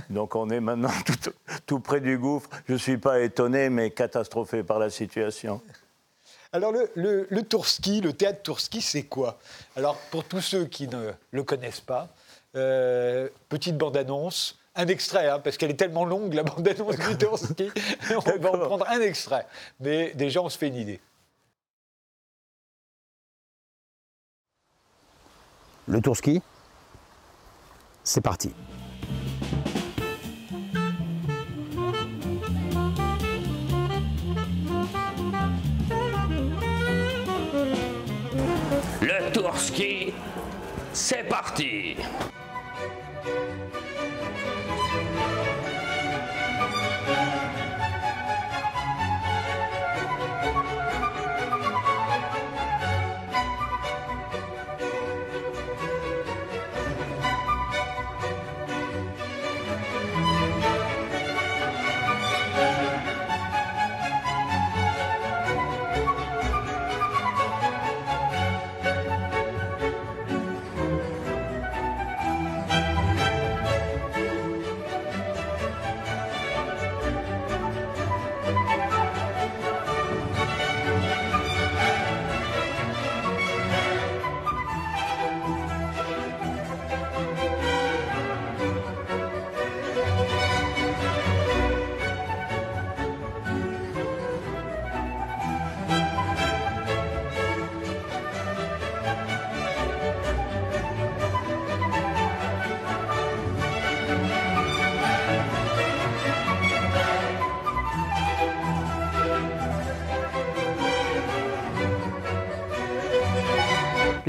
Donc on est maintenant tout, tout près du gouffre. Je ne suis pas étonné, mais catastrophé par la situation. Alors, le, le, le Tourski, le théâtre Tourski, c'est quoi? Alors, pour tous ceux qui ne le connaissent pas, euh, petite bande-annonce, un extrait, hein, parce qu'elle est tellement longue, la bande-annonce du Tourski, on va en prendre un extrait. Mais déjà, on se fait une idée. Le Tourski, c'est parti. C'est parti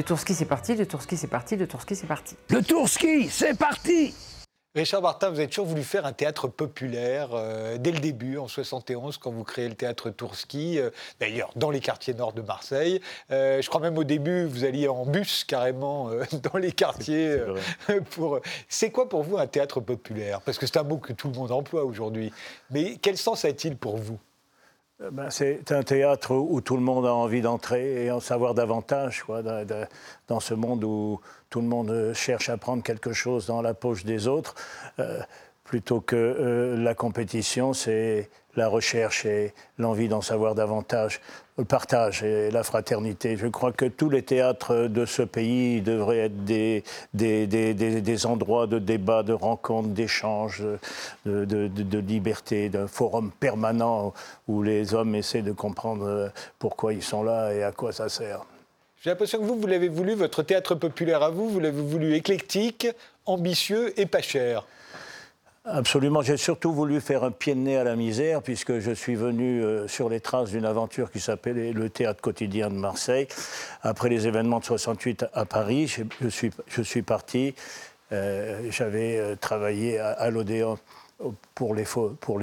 Le Tourski, c'est parti, le Tourski, c'est parti, le Tourski, c'est parti. Le Tourski, c'est parti Richard Martin, vous avez toujours voulu faire un théâtre populaire euh, dès le début, en 71, quand vous créez le théâtre Tourski, euh, d'ailleurs dans les quartiers nord de Marseille. Euh, je crois même au début, vous alliez en bus carrément dans les quartiers. pour... C'est quoi pour vous un théâtre populaire? Parce que c'est un mot que tout le monde emploie aujourd'hui. Mais quel sens a-t-il pour vous? Ben, c'est un théâtre où tout le monde a envie d'entrer et en savoir davantage dans ce monde où tout le monde cherche à prendre quelque chose dans la poche des autres. euh, plutôt que euh, la compétition, c'est la recherche et l'envie d'en savoir davantage, le partage et la fraternité. Je crois que tous les théâtres de ce pays devraient être des, des, des- des- endroits de débat, de rencontres, d'échanges, de, de- de- de liberté, d'un forum permanent où les hommes essaient de comprendre euh, pourquoi ils sont là et à quoi ça sert. J'ai l'impression que vous, vous l'avez voulu, votre théâtre populaire à vous, vous l'avez voulu éclectique, ambitieux et pas cher. Absolument. J'ai surtout voulu faire un pied de nez à la misère, puisque je suis venu euh, sur les traces d'une aventure qui s'appelait le Théâtre quotidien de Marseille. Après les événements de 68 à Paris, je, suis, parti. Euh, J'avais euh, travaillé à, l'Odéon pour les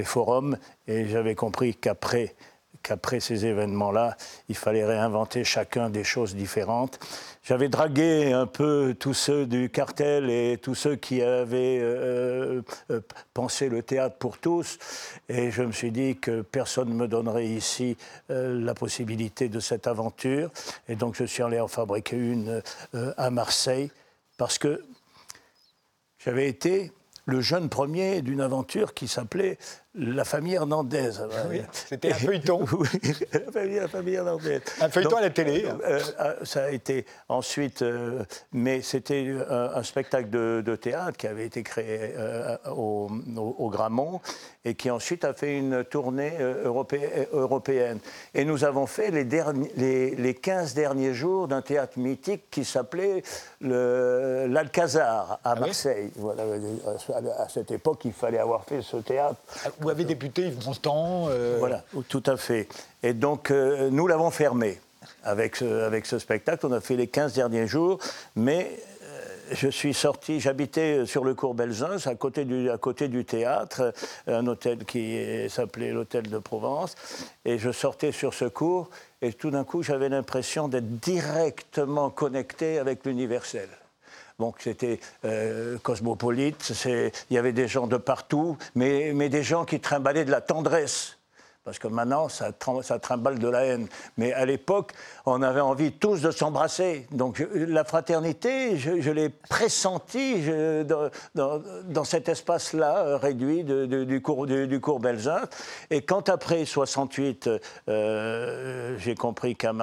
forums, et j'avais compris qu'après qu'après ces événements-là, il fallait réinventer chacun des choses différentes. J'avais dragué un peu tous ceux du cartel et tous ceux qui avaient euh, euh, pensé le théâtre pour tous, et je me suis dit que personne ne me donnerait ici euh, la possibilité de cette aventure, et donc je suis allé en fabriquer une euh, à Marseille, parce que j'avais été le jeune premier d'une aventure qui s'appelait La famille Hernandez. Oui, c'était un feuilleton. Oui, la famille, la famille. Un feuilleton à la télé, hein. euh, euh, ça a été ensuite, euh, mais c'était un, un spectacle de, de théâtre qui avait été créé euh, au, au- au Grammont et qui ensuite a fait une tournée euh, europé- européenne. Et nous avons fait les, les 15 derniers jours d'un théâtre mythique qui s'appelait l'Alcazar à oui Marseille. Voilà, à cette époque, il fallait avoir fait ce théâtre. Où avait débuté Yves Montand. euh, Voilà, tout à fait. Et donc, euh, nous l'avons fermé avec ce, avec ce spectacle. On a fait les 15 derniers jours, mais euh, je suis sorti, j'habitais sur le cours Belzins, à côté du, à côté du théâtre, un hôtel qui s'appelait l'Hôtel de Provence, et je sortais sur ce cours, et tout d'un coup, j'avais l'impression d'être directement connecté avec l'universel. Donc c'était euh, cosmopolite, il y avait des gens de partout, mais, mais des gens qui trimballaient de la tendresse. Parce que maintenant, ça, ça trimballe de la haine. Mais à l'époque, on avait envie tous de s'embrasser. Donc la fraternité, je, l'ai pressentie dans, cet espace-là euh, réduit du, cours, du, cours Belzin. Et quand après 68, euh, j'ai compris qu'à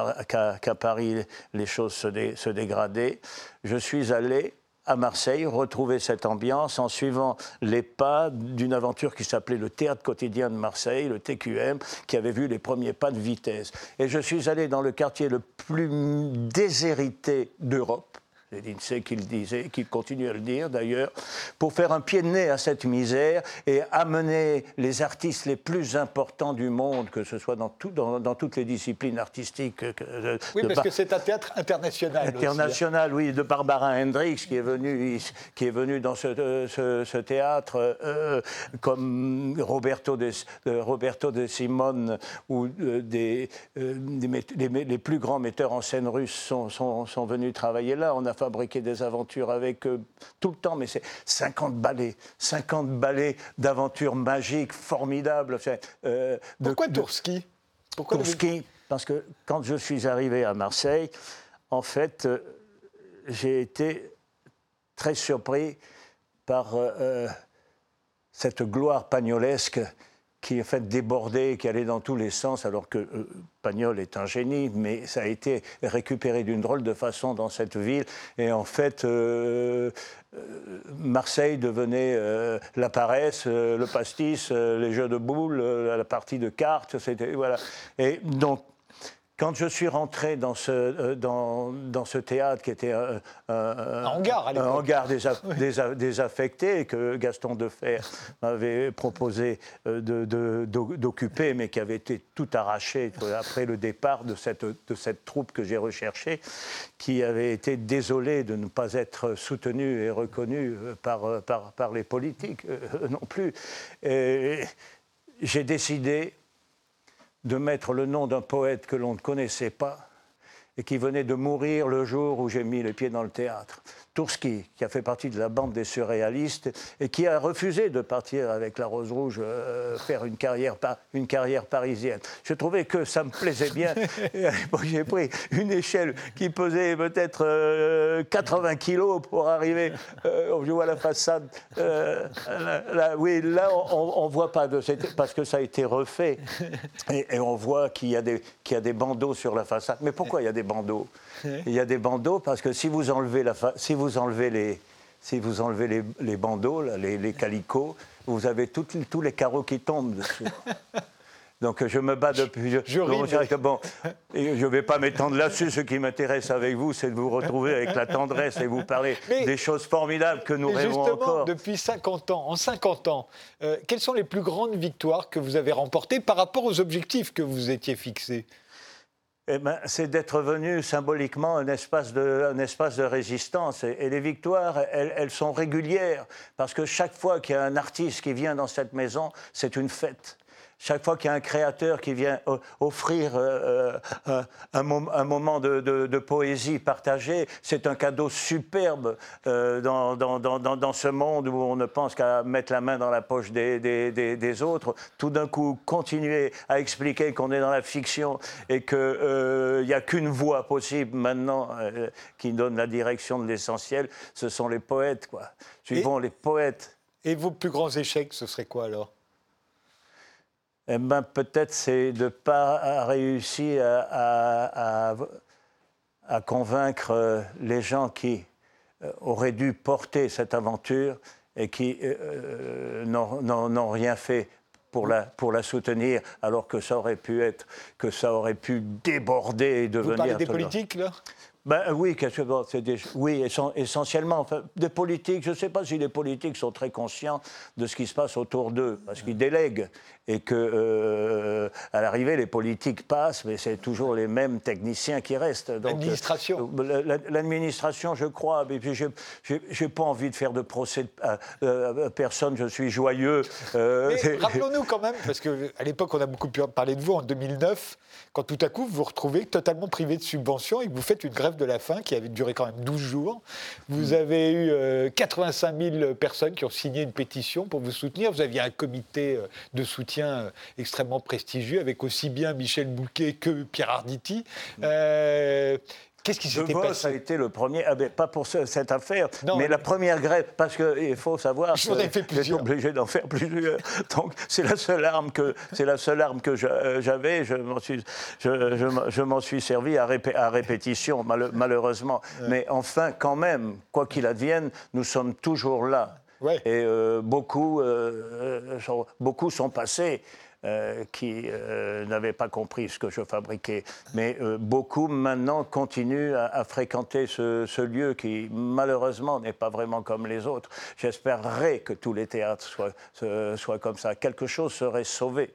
Paris, les choses se, se dégradaient, je suis allé à Marseille, retrouver cette ambiance en suivant les pas d'une aventure qui s'appelait le Théâtre quotidien de Marseille, le TQM, qui avait vu les premiers pas de vitesse. Et je suis allé dans le quartier le plus déshérité d'Europe. C'est l'INSEE qui le disait, qui continue à le dire d'ailleurs, pour faire un pied de nez à cette misère et amener les artistes les plus importants du monde, que ce soit dans, tout- dans- dans toutes les disciplines artistiques. de- Oui, de parce que c'est un théâtre international. aussi, hein. international, oui, de Barbara Hendricks qui est venu, qui est venu dans ce, euh, ce- ce théâtre, euh, comme Roberto de, de- Roberto de Simone, ou euh, des, euh, les plus grands metteurs en scène russes sont, sont- sont venus travailler là. On a fabriqué des aventures avec eux tout le temps, mais c'est 50 ballets, 50 ballets d'aventures magiques, formidables. Euh, de- Pourquoi Tourski? Pourquoi Tourski, parce que quand je suis arrivé à Marseille, en fait, euh, j'ai été très surpris par euh, cette gloire pagnolesque qui en fait débordait, qui allait dans tous les sens, alors que euh, Pagnol est un génie, mais ça a été récupéré d'une drôle de façon dans cette ville. Et en fait, euh, euh, Marseille devenait la paresse, le pastis, les jeux de boules, la partie de cartes, c'était voilà. Et donc quand je suis rentré dans ce, euh, dans, dans ce théâtre qui était un, un- Un hangar, à un hangar désaffecté et que Gaston Defer m'avait proposé euh, de- de- d'o- d'occuper, mais qui avait été tout arraché euh, après le départ de cette, de cette troupe que j'ai recherchée, qui avait été désolée de ne pas être soutenue et reconnue euh, par, euh, par, par les politiques euh, non plus. J'ai décidé de mettre le nom d'un poète que l'on ne connaissait pas et qui venait de mourir le jour où j'ai mis les pieds dans le théâtre. Tourski, qui a fait partie de la bande des surréalistes et qui a refusé de partir avec la Rose Rouge euh, faire une carrière, une carrière parisienne. Je trouvais que ça me plaisait bien. À l'époque, j'ai pris une échelle qui pesait peut-être euh, 80 kilos pour arriver. euh, je vois la façade. euh, là, là, oui, là, on ne voit pas de. Parce que ça a été refait. Et, et on voit qu'il y, a des- qu'il y a des bandeaux sur la façade. Mais pourquoi il y a des bandeaux? Il y a des bandeaux parce que si vous enlevez, la fa- si vous enlevez, les, si vous enlevez les, les bandeaux, là, les, les calicots, vous avez tous les carreaux qui tombent dessus. Donc je me bats depuis. Je, Je donc, je bon, je vais pas m'étendre là-dessus. Ce qui m'intéresse avec vous, c'est de vous retrouver avec la tendresse et vous parler Mais- des choses formidables que nous Mais rêvons justement, encore. depuis 50 ans, en 50 ans, euh, quelles sont les plus grandes victoires que vous avez remportées par rapport aux objectifs que vous étiez fixés? Eh ben, c'est d'être venu symboliquement un espace de, résistance. Et, les victoires, elles sont régulières, parce que chaque fois qu'il y a un artiste qui vient dans cette maison, c'est une fête. Chaque fois qu'il y a un créateur qui vient offrir euh, euh, un, un mom- un moment de, de- de poésie partagée, c'est un cadeau superbe euh, dans, dans- dans- dans- dans ce monde où on ne pense qu'à mettre la main dans la poche des, des- des- des autres. Tout d'un coup, continuer à expliquer qu'on est dans la fiction et qu'il n'y a qu'une voie possible maintenant qui donne la direction de l'essentiel, ce sont les poètes. Quoi. Suivons les poètes. Et vos plus grands échecs, ce serait quoi alors? Eh ben, peut-être c'est de ne pas réussir à, à- à convaincre euh, les gens qui euh, auraient dû porter cette aventure et qui euh, n'ont- n'ont rien fait pour la, pour la soutenir, alors que ça aurait pu être, que ça aurait pu déborder et devenir. Vous parlez des politiques, là? Ben, oui, c'est des- oui, essen- essentiellement. Enfin, des politiques, je ne sais pas si les politiques sont très conscients de ce qui se passe autour d'eux, parce qu'ils délèguent. Et que, euh, à l'arrivée, les politiques passent, mais c'est toujours les mêmes techniciens qui restent. L'administration. euh, la- la- L'administration, je crois. Mais puis, je n'ai pas envie de faire de procès à, euh, à personne. Je suis joyeux. euh, Mais rappelons-nous quand même, parce qu'à l'époque, on a beaucoup pu parler de vous en 2009, quand tout à coup, vous vous retrouvez totalement privé de subventions et que vous faites une grève de la faim qui avait duré quand même 12 jours. Vous avez eu euh, 85 000 personnes qui ont signé une pétition pour vous soutenir. Vous aviez un comité euh, de soutien euh, extrêmement prestigieux avec aussi bien Michel Bouquet que Pierre Arditi. Euh, Qu'est-ce qui s'était passé a été le premier, ah ben, pas pour ce- cette affaire, Non, mais mais- la première grève, parce qu'il faut savoir Je vous en ai fait j'étais plusieurs. obligé d'en faire plusieurs. Donc c'est la seule arme que c'est la seule arme que je- j'avais. Je m'en suis, je, je m'en- je m'en suis servi à, répé- à répétition, mal- malheureusement. Mais enfin, quand même, quoi qu'il advienne, nous sommes toujours là. Ouais. Et euh, beaucoup, euh, euh, sont, beaucoup sont passés. Euh, qui euh, n'avaient pas compris ce que je fabriquais. Mais euh, beaucoup maintenant continuent à, fréquenter ce, lieu qui malheureusement n'est pas vraiment comme les autres. J'espérerais que tous les théâtres soient comme ça. Quelque chose serait sauvé.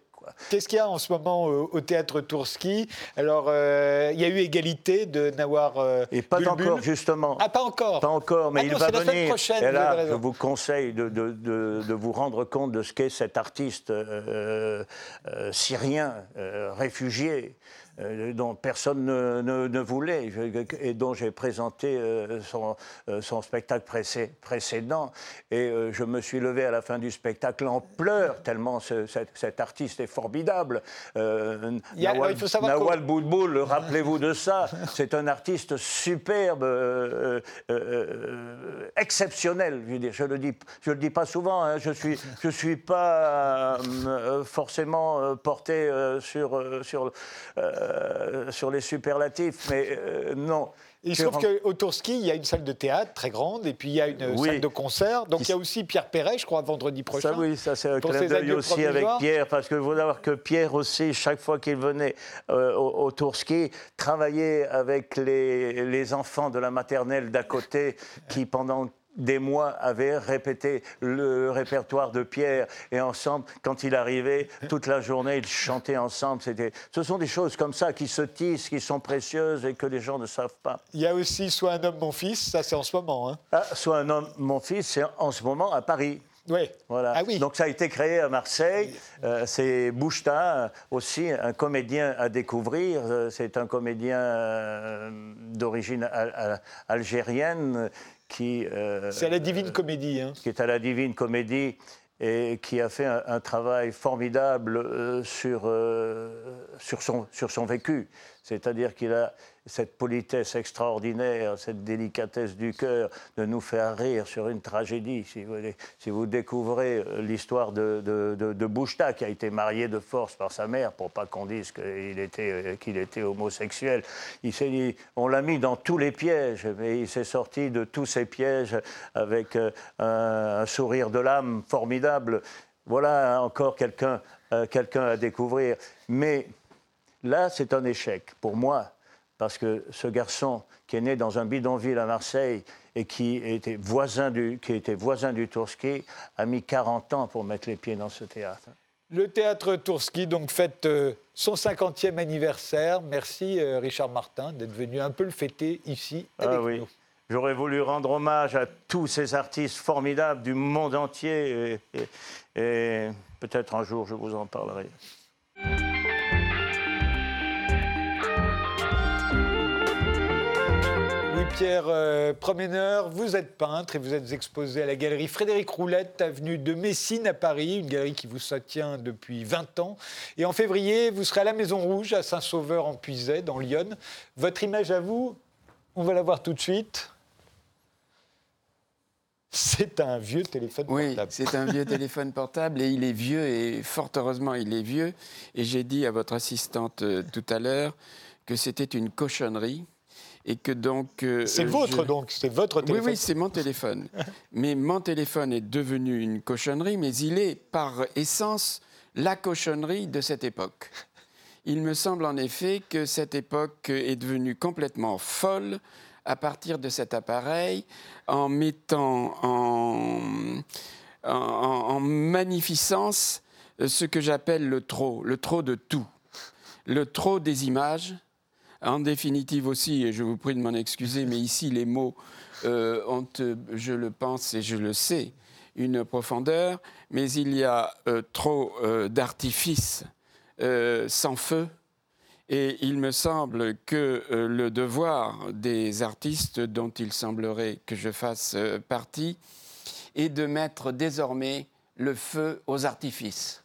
Qu'est-ce qu'il y a en ce moment euh, au théâtre Tourski? Alors, euh, il y a eu égalité de Nawar euh, Et pas Bulbul. encore, justement. Ah, pas encore Pas encore, mais Ah il va la venir. prochaine, Et là, je vous conseille de, de- de- de vous rendre compte de ce qu'est cet artiste euh, syrien, réfugié, dont personne ne, ne- ne voulait, et dont j'ai présenté euh, son, euh, son spectacle précé- précédent. Et euh, je me suis levé à la fin du spectacle en pleurs, tellement ce- cet, cet artiste est formidable. Euh, Il a- Nawal, il Boulboul, rappelez-vous de ça. C'est un artiste superbe, euh, euh, euh, exceptionnel. Je, veux dire. je le dis, je le dis pas souvent. hein. Je suis, je suis pas euh, forcément euh, porté euh, sur euh, sur euh, sur les superlatifs, mais euh, non. Il se trouve qu'au Tourski, il y a une salle de théâtre très grande et puis il y a une Oui. salle de concert. Donc il y a aussi Pierre Perret, je crois, vendredi prochain. Ça, oui, ça c'est un clin d'œil aussi avec. Pierre, parce que vous savoir que Pierre aussi, chaque fois qu'il venait euh, au, au Tourski, travaillait avec les, les enfants de la maternelle d'à côté qui, pendant des mois avaient répété le répertoire de Pierre et ensemble, quand il arrivait, toute la journée, ils chantaient ensemble. C'était, ce sont des choses comme ça qui se tissent, qui sont précieuses et que les gens ne savent pas. Il y a aussi Soit un homme, mon fils, ça c'est en ce moment. Hein. Ah, soit un homme, mon fils, c'est en ce moment à Paris. Ouais. Voilà. Ah oui. Donc ça a été créé à Marseille. Euh, c'est Bouchta, euh, aussi un comédien à découvrir. Euh, c'est un comédien euh, d'origine al- al- algérienne qui. euh, C'est à la Divine Comédie. Hein. qui est à la Divine Comédie et qui a fait un, un travail formidable euh, sur, euh, sur, son, sur son vécu. C'est-à-dire qu'il a cette politesse extraordinaire, cette délicatesse du cœur de nous faire rire sur une tragédie. Si vous, si vous découvrez euh, l'histoire de, de, de, Bouchta, qui a été marié de force par sa mère, pour pas qu'on dise qu'il était, euh, qu'il était homosexuel, il s'est on l'a mis dans tous les pièges, mais il s'est sorti de tous ces pièges avec euh, un, sourire de l'âme formidable. Voilà encore quelqu'un quelqu'un à découvrir. Mais là, c'est un échec pour moi, parce que ce garçon qui est né dans un bidonville à Marseille et qui était voisin du, qui était voisin du Tourski a mis 40 ans pour mettre les pieds dans ce théâtre. Le théâtre Tourski donc fête euh, son 50e anniversaire. Merci euh, Richard Martin d'être venu un peu le fêter ici avec Ah oui. nous. J'aurais voulu rendre hommage à tous ces artistes formidables du monde entier et, et- et peut-être un jour je vous en parlerai. Louis-Pierre euh, Promeneur, vous êtes peintre et vous êtes exposé à la galerie Frédéric Roulette, avenue de Messine à Paris, une galerie qui vous soutient depuis 20 ans. Et en février, vous serez à la Maison Rouge, à Saint-Sauveur en Puisay, dans Lyon. Votre image à vous, on va la voir tout de suite. C'est un vieux téléphone Oui, portable. c'est un vieux téléphone portable et il est vieux et fort heureusement il est vieux. Et j'ai dit à votre assistante euh, tout à l'heure que c'était une cochonnerie et que donc. euh, C'est euh, je- donc, c'est votre Oui, téléphone. oui, c'est mon téléphone. mais mon téléphone est devenu une cochonnerie, mais il est par essence la cochonnerie de cette époque. Il me semble en effet que cette époque est devenue complètement folle à partir de cet appareil en mettant en, en, en magnificence ce que j'appelle le trop, le trop de tout. Le trop des images, en définitive aussi, et je vous prie de m'en excuser, mais ici les mots euh, ont, je le pense et je le sais, une profondeur, mais il y a euh, trop euh, d'artifices sans feu. Et il me semble que le devoir des artistes dont il semblerait que je fasse partie est de mettre désormais le feu aux artifices.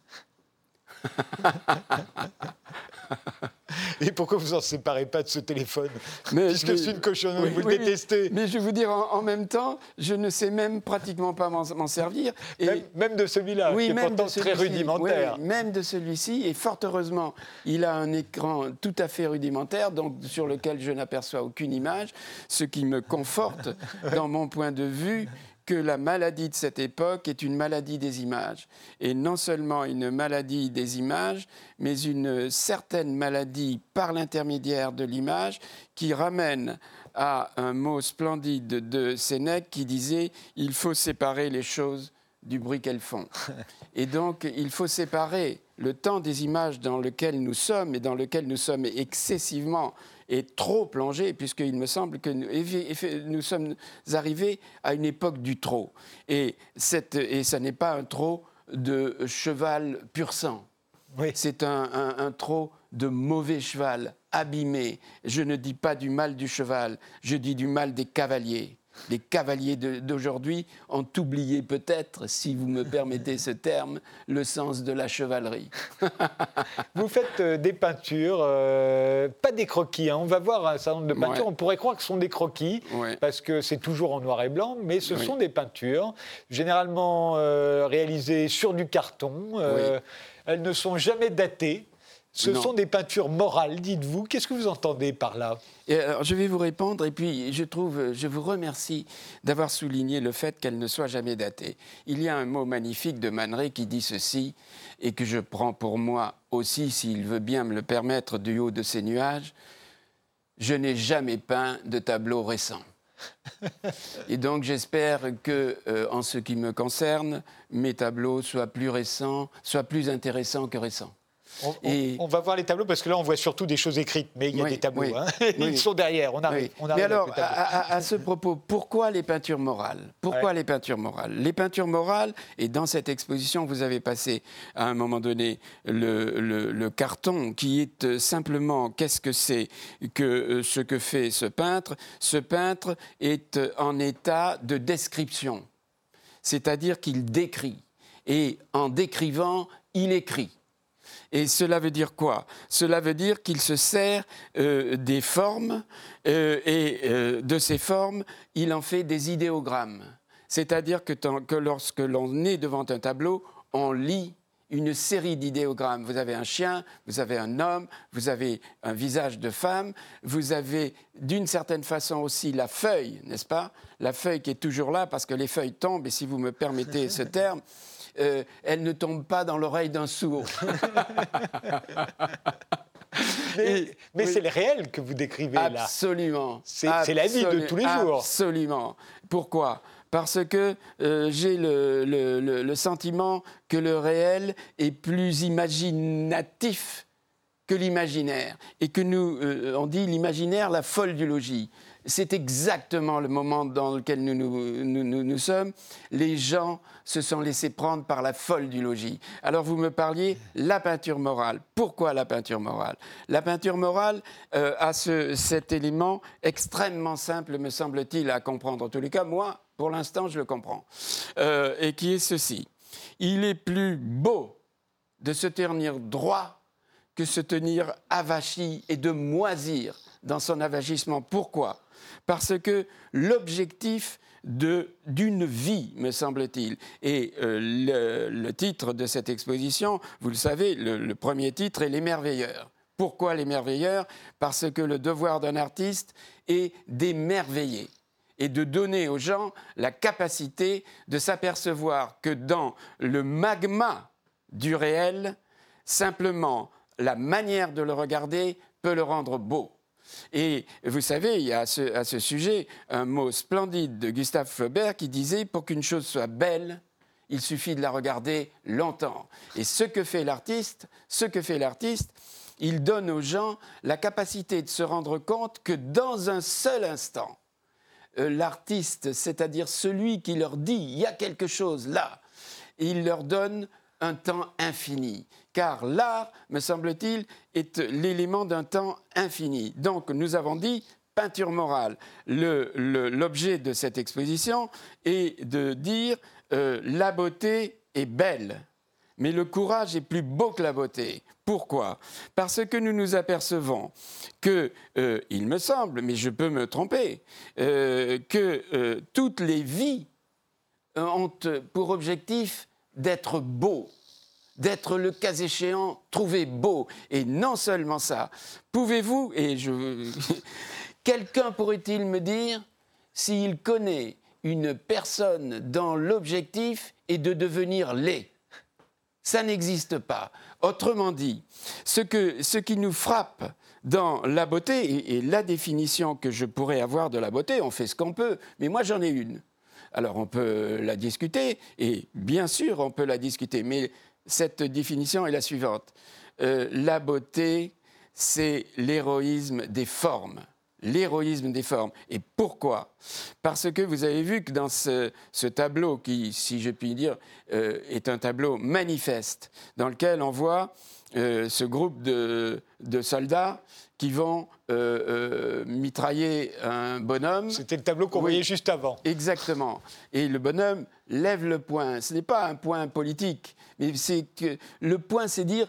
Et pourquoi vous en séparez pas de ce téléphone Mais Puisque je- c'est une cochonnerie, Oui, vous le oui, détestez. Mais je vais vous dire, en, en même temps, je ne sais même pratiquement pas m'en m'en servir. Et Même, même de celui-là, qui est même pourtant de très celui-ci. rudimentaire. Oui, même de celui-ci. Et fort heureusement, il a un écran tout à fait rudimentaire, donc sur lequel je n'aperçois aucune image, ce qui me conforte dans mon point de vue que la maladie de cette époque est une maladie des images. Et non seulement une maladie des images, mais une certaine maladie par l'intermédiaire de l'image qui ramène à un mot splendide de Sénèque qui disait Il faut séparer les choses du bruit qu'elles font. Et donc, il faut séparer le temps des images dans lequel nous sommes et dans lequel nous sommes excessivement et trop plongés, puisqu'il me semble que nous, sommes arrivés à une époque du trop. Et, cette, et ça n'est pas un trop de cheval pur sang. Oui. C'est un, un, un trot de mauvais cheval, abîmé. Je ne dis pas du mal du cheval, je dis du mal des cavaliers. Les cavaliers d'aujourd'hui ont oublié peut-être, si vous me permettez ce terme, le sens de la chevalerie. Vous faites euh, des peintures, euh, pas des croquis. hein. On va voir un certain nombre de peintures. Ouais. On pourrait croire que ce sont des croquis, Ouais. parce que c'est toujours en noir et blanc, mais ce Oui. sont des peintures, généralement euh, réalisées sur du carton. Elles ne sont jamais datées. Ce Non. sont des peintures morales, dites-vous. Qu'est-ce que vous entendez par là? Et alors, je vais vous répondre, et puis je trouve, je vous remercie d'avoir souligné le fait qu'elle ne soit jamais datée. Il y a un mot magnifique de Man Ray qui dit ceci, et que je prends pour moi aussi, s'il veut bien me le permettre, du haut de ces nuages. Je n'ai jamais peint de tableau récent. Et donc j'espère que, euh, en ce qui me concerne, mes tableaux soient plus récents, soient plus intéressants que récents. On, on- Et- on va voir les tableaux parce que là, on voit surtout des choses écrites, mais il y a Oui, des tableaux. oui, hein. oui. Ils sont derrière. On arrive. On Mais arrive alors, à, tableau. à- à ce propos, pourquoi les peintures morales? Pourquoi Ouais. les peintures morales? Les peintures morales, et dans cette exposition, vous avez passé à un moment donné le, le- le carton qui est euh, simplement qu'est-ce que c'est que euh, ce que fait ce peintre? Ce peintre est euh, en état de description, c'est-à-dire qu'il décrit. Et en décrivant, il écrit. Et cela veut dire quoi? Cela veut dire qu'il se sert euh, des formes euh, et euh, de ces formes, il en fait des idéogrammes. C'est-à-dire que, lorsque l'on est devant un tableau, on lit une série d'idéogrammes. Vous avez un chien, vous avez un homme, vous avez un visage de femme, vous avez d'une certaine façon aussi la feuille, n'est-ce pas? La feuille qui est toujours là parce que les feuilles tombent, et si vous me permettez ce terme, euh, elles ne tombent pas dans l'oreille d'un sourd. mais mais oui. c'est le réel que vous décrivez là. Absolument. C'est- la vie de tous les jours. Absolument. Pourquoi? Parce que euh, j'ai le, le- le- le sentiment que le réel est plus imaginatif que l'imaginaire. Et que nous, euh, on dit l'imaginaire, la folle du logis. C'est exactement le moment dans lequel nous nous, nous- nous- sommes. Les gens se sont laissés prendre par la folle du logis. Alors vous me parliez la peinture morale. Pourquoi la peinture morale? La peinture morale euh, a ce- cet élément extrêmement simple, me semble-t-il, à comprendre. En tous les cas, moi, pour l'instant, je le comprends. Euh, et qui est ceci. Il est plus beau de se tenir droit que se tenir avachi et de moisir dans son avachissement. Pourquoi? Parce que l'objectif d'une vie, me semble-t-il, et euh, le, le titre de cette exposition, vous le savez, le, le premier titre est L'émerveilleur. Pourquoi l'émerveilleur Parce que le devoir d'un artiste est d'émerveiller et de donner aux gens la capacité de s'apercevoir que dans le magma du réel, simplement la manière de le regarder peut le rendre beau. Et vous savez, il y a à ce, sujet un mot splendide de Gustave Flaubert qui disait Pour qu'une chose soit belle, il suffit de la regarder longtemps. Et ce que fait l'artiste, ce que fait l'artiste, il donne aux gens la capacité de se rendre compte que dans un seul instant, euh, l'artiste, c'est-à-dire celui qui leur dit il y a quelque chose là, il leur donne un temps infini. Car l'art, me semble-t-il, est l'élément d'un temps infini. Donc nous avons dit peinture morale. Le- le- L'objet de cette exposition est de dire euh, la beauté est belle. Mais le courage est plus beau que la beauté. Pourquoi? Parce que nous nous apercevons que, euh, il me semble, mais je peux me tromper, euh, que toutes les vies ont pour objectif d'être beau, d'être le cas échéant trouvé beau. Et non seulement ça, pouvez-vous, et je... quelqu'un pourrait-il me dire s'il connaît une personne dont l'objectif est de devenir laid? Ça n'existe pas. Autrement dit, ce, que, ce qui nous frappe dans la beauté, et la définition que je pourrais avoir de la beauté, on fait ce qu'on peut, mais moi j'en ai une. Alors on peut la discuter, et bien sûr on peut la discuter, mais cette définition est la suivante. Euh, la beauté, c'est l'héroïsme des formes. L'héroïsme des formes. Et pourquoi? Parce que vous avez vu que dans ce, tableau, qui, si je puis dire, euh, est un tableau manifeste, dans lequel on voit euh, ce groupe de, de soldats qui vont euh, euh, mitrailler un bonhomme. C'était le tableau qu'on Oui. voyait juste avant. Exactement. Et le bonhomme lève le poing. Ce n'est pas un point politique, mais c'est que le point, c'est dire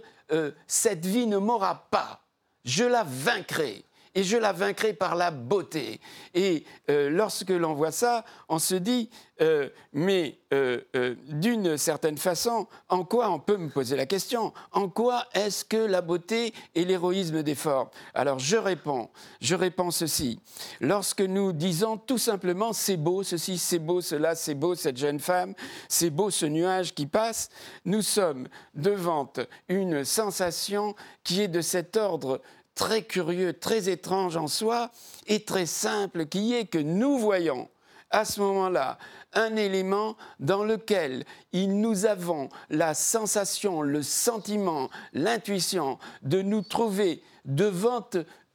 cette vie ne m'aura pas. Je la vaincrai. Et je la vaincrai par la beauté. Et euh, lorsque l'on voit ça, on se dit, euh, mais euh, d'une certaine façon, en quoi on peut me poser la question? En quoi est-ce que la beauté est l'héroïsme des formes? Alors je réponds, je réponds ceci. Lorsque nous disons tout simplement c'est beau ceci, c'est beau cela, c'est beau cette jeune femme, c'est beau ce nuage qui passe, nous sommes devant une sensation qui est de cet ordre très curieux, très étrange en soi et très simple qui est que nous voyons à ce moment-là un élément dans lequel nous avons la sensation, le sentiment, l'intuition de nous trouver devant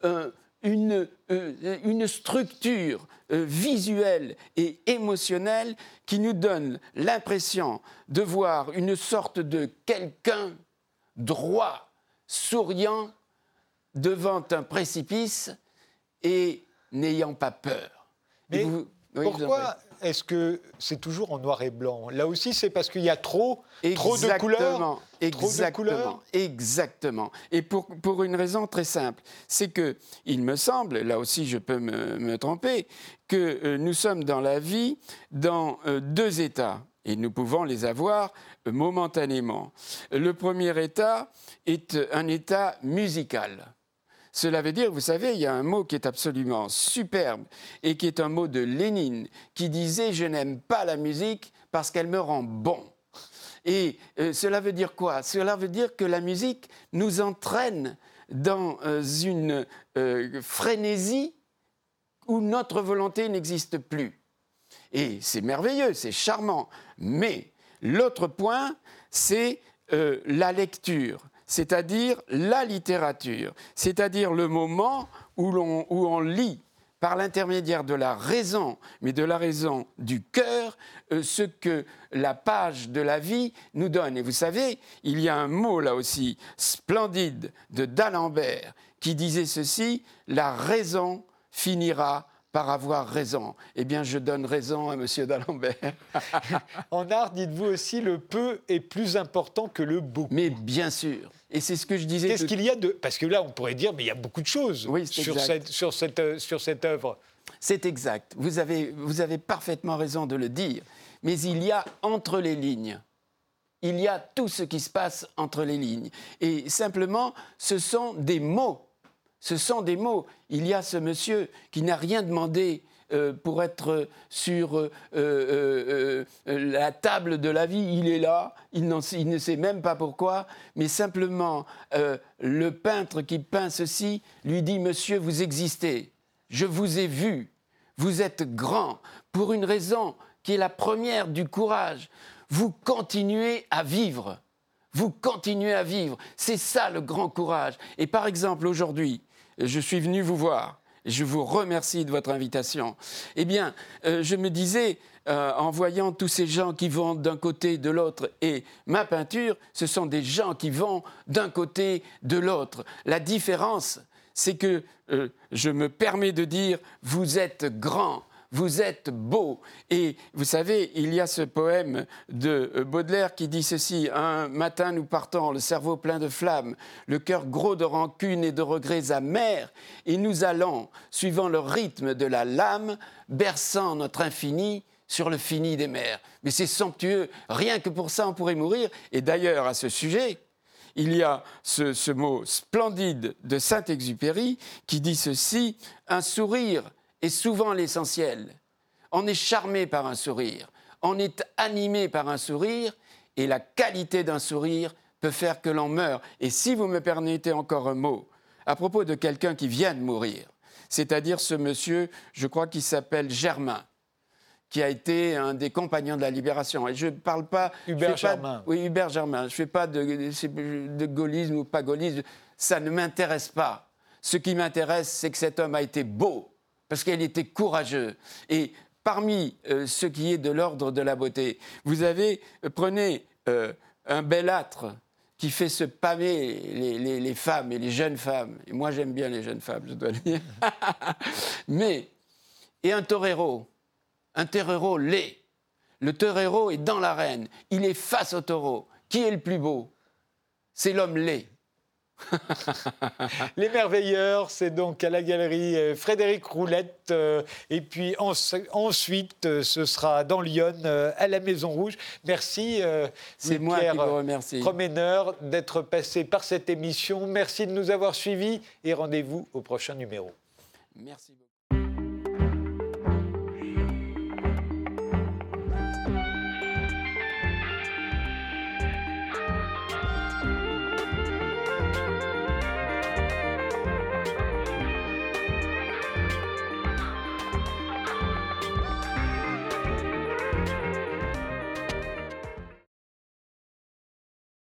euh, une, euh, une, structure euh, visuelle et émotionnelle qui nous donne l'impression de voir une sorte de quelqu'un droit, souriant, devant un précipice et n'ayant pas peur. Mais pourquoi est-ce que c'est toujours en noir et blanc? Là aussi, c'est parce qu'il y a trop, trop de couleurs Exactement, exactement. Et pour, pour une raison très simple, c'est que, il me semble, là aussi je peux me, tromper, que euh, nous sommes dans la vie dans euh, deux états. Et nous pouvons les avoir euh, momentanément. Le premier état est un état musical. Cela veut dire, vous savez, il y a un mot qui est absolument superbe et qui est un mot de Lénine qui disait Je n'aime pas la musique parce qu'elle me rend bon. Et euh, cela veut dire quoi? Cela veut dire que la musique nous entraîne dans euh, une euh, frénésie où notre volonté n'existe plus. Et c'est merveilleux, c'est charmant. Mais l'autre point, c'est la lecture c'est-à-dire la littérature, c'est-à-dire le moment où, on lit par l'intermédiaire de la raison, mais de la raison du cœur, euh, ce que la page de la vie nous donne. Et vous savez, il y a un mot là aussi splendide de d'Alembert qui disait ceci, la raison finira par avoir raison. Eh bien, je donne raison à M. d'Alembert. en art, dites-vous aussi, le peu est plus important que le beaucoup. Mais bien sûr. Et c'est ce que je disais. Qu'est-ce qu'il y a de... Parce que là, on pourrait dire, mais il y a beaucoup de choses sur, cette, sur, cette, euh, sur cette œuvre. C'est exact. Vous avez, vous avez parfaitement raison de le dire. Mais il y a entre les lignes. Il y a tout ce qui se passe entre les lignes. Et simplement, ce sont des mots ce sont des mots. Il y a ce monsieur qui n'a rien demandé euh, pour être sur euh, euh, la table de la vie. Il est là, il, il, ne sait même pas pourquoi, mais simplement le peintre qui peint ceci lui dit, monsieur, vous existez, je vous ai vu, vous êtes grand, pour une raison qui est la première du courage. Vous continuez à vivre. Vous continuez à vivre. C'est ça le grand courage. Et par exemple, aujourd'hui, je suis venu vous voir. Je vous remercie de votre invitation. Eh bien, euh, je me disais, euh, en voyant tous ces gens qui vont d'un côté, de l'autre, et ma peinture, ce sont des gens qui vont d'un côté, de l'autre. La différence, c'est que euh, je me permets de dire, vous êtes grand, vous êtes beau. Et vous savez, il y a ce poème de euh, Baudelaire qui dit ceci Un matin, nous partons, le cerveau plein de flammes, le cœur gros de rancune et de regrets amers, et nous allons, suivant le rythme de la lame, berçant notre infini sur le fini des mers. Mais c'est somptueux, rien que pour ça on pourrait mourir. Et d'ailleurs, à ce sujet, il y a ce, ce mot splendide de Saint-Exupéry qui dit ceci Un sourire est souvent l'essentiel. On est charmé par un sourire, on est animé par un sourire, et la qualité d'un sourire peut faire que l'on meurt. Et si vous me permettez encore un mot, à propos de quelqu'un qui vient de mourir, c'est-à-dire ce monsieur, je crois qu'il s'appelle Germain, qui a été un des compagnons de la libération. Et je ne parle pas. Hubert Germain. oui, Hubert Germain. Je ne fais pas de, de gaullisme ou pas gaullisme. Ça ne m'intéresse pas. Ce qui m'intéresse, c'est que cet homme a été beau, parce qu'elle était courageuse. Et parmi euh, ce qui est de l'ordre de la beauté, vous avez, euh, prenez euh, un bel âtre qui fait se pamer les, femmes et les jeunes femmes. Et moi, j'aime bien les jeunes femmes, je dois le dire. Mais, et un torero, un torero laid. Le torero est dans l'arène, il est face au taureau. Qui est le plus beau? C'est l'homme laid. Les Merveilleurs, c'est donc à la galerie euh, Frédéric Roulette. Euh, et puis ensuite, euh, ce sera dans Lyon, à la Maison Rouge. Merci, c'est moi qui vous remercie. Promeneur, d'être passé par cette émission. Merci de nous avoir suivis et rendez-vous au prochain numéro. Merci beaucoup.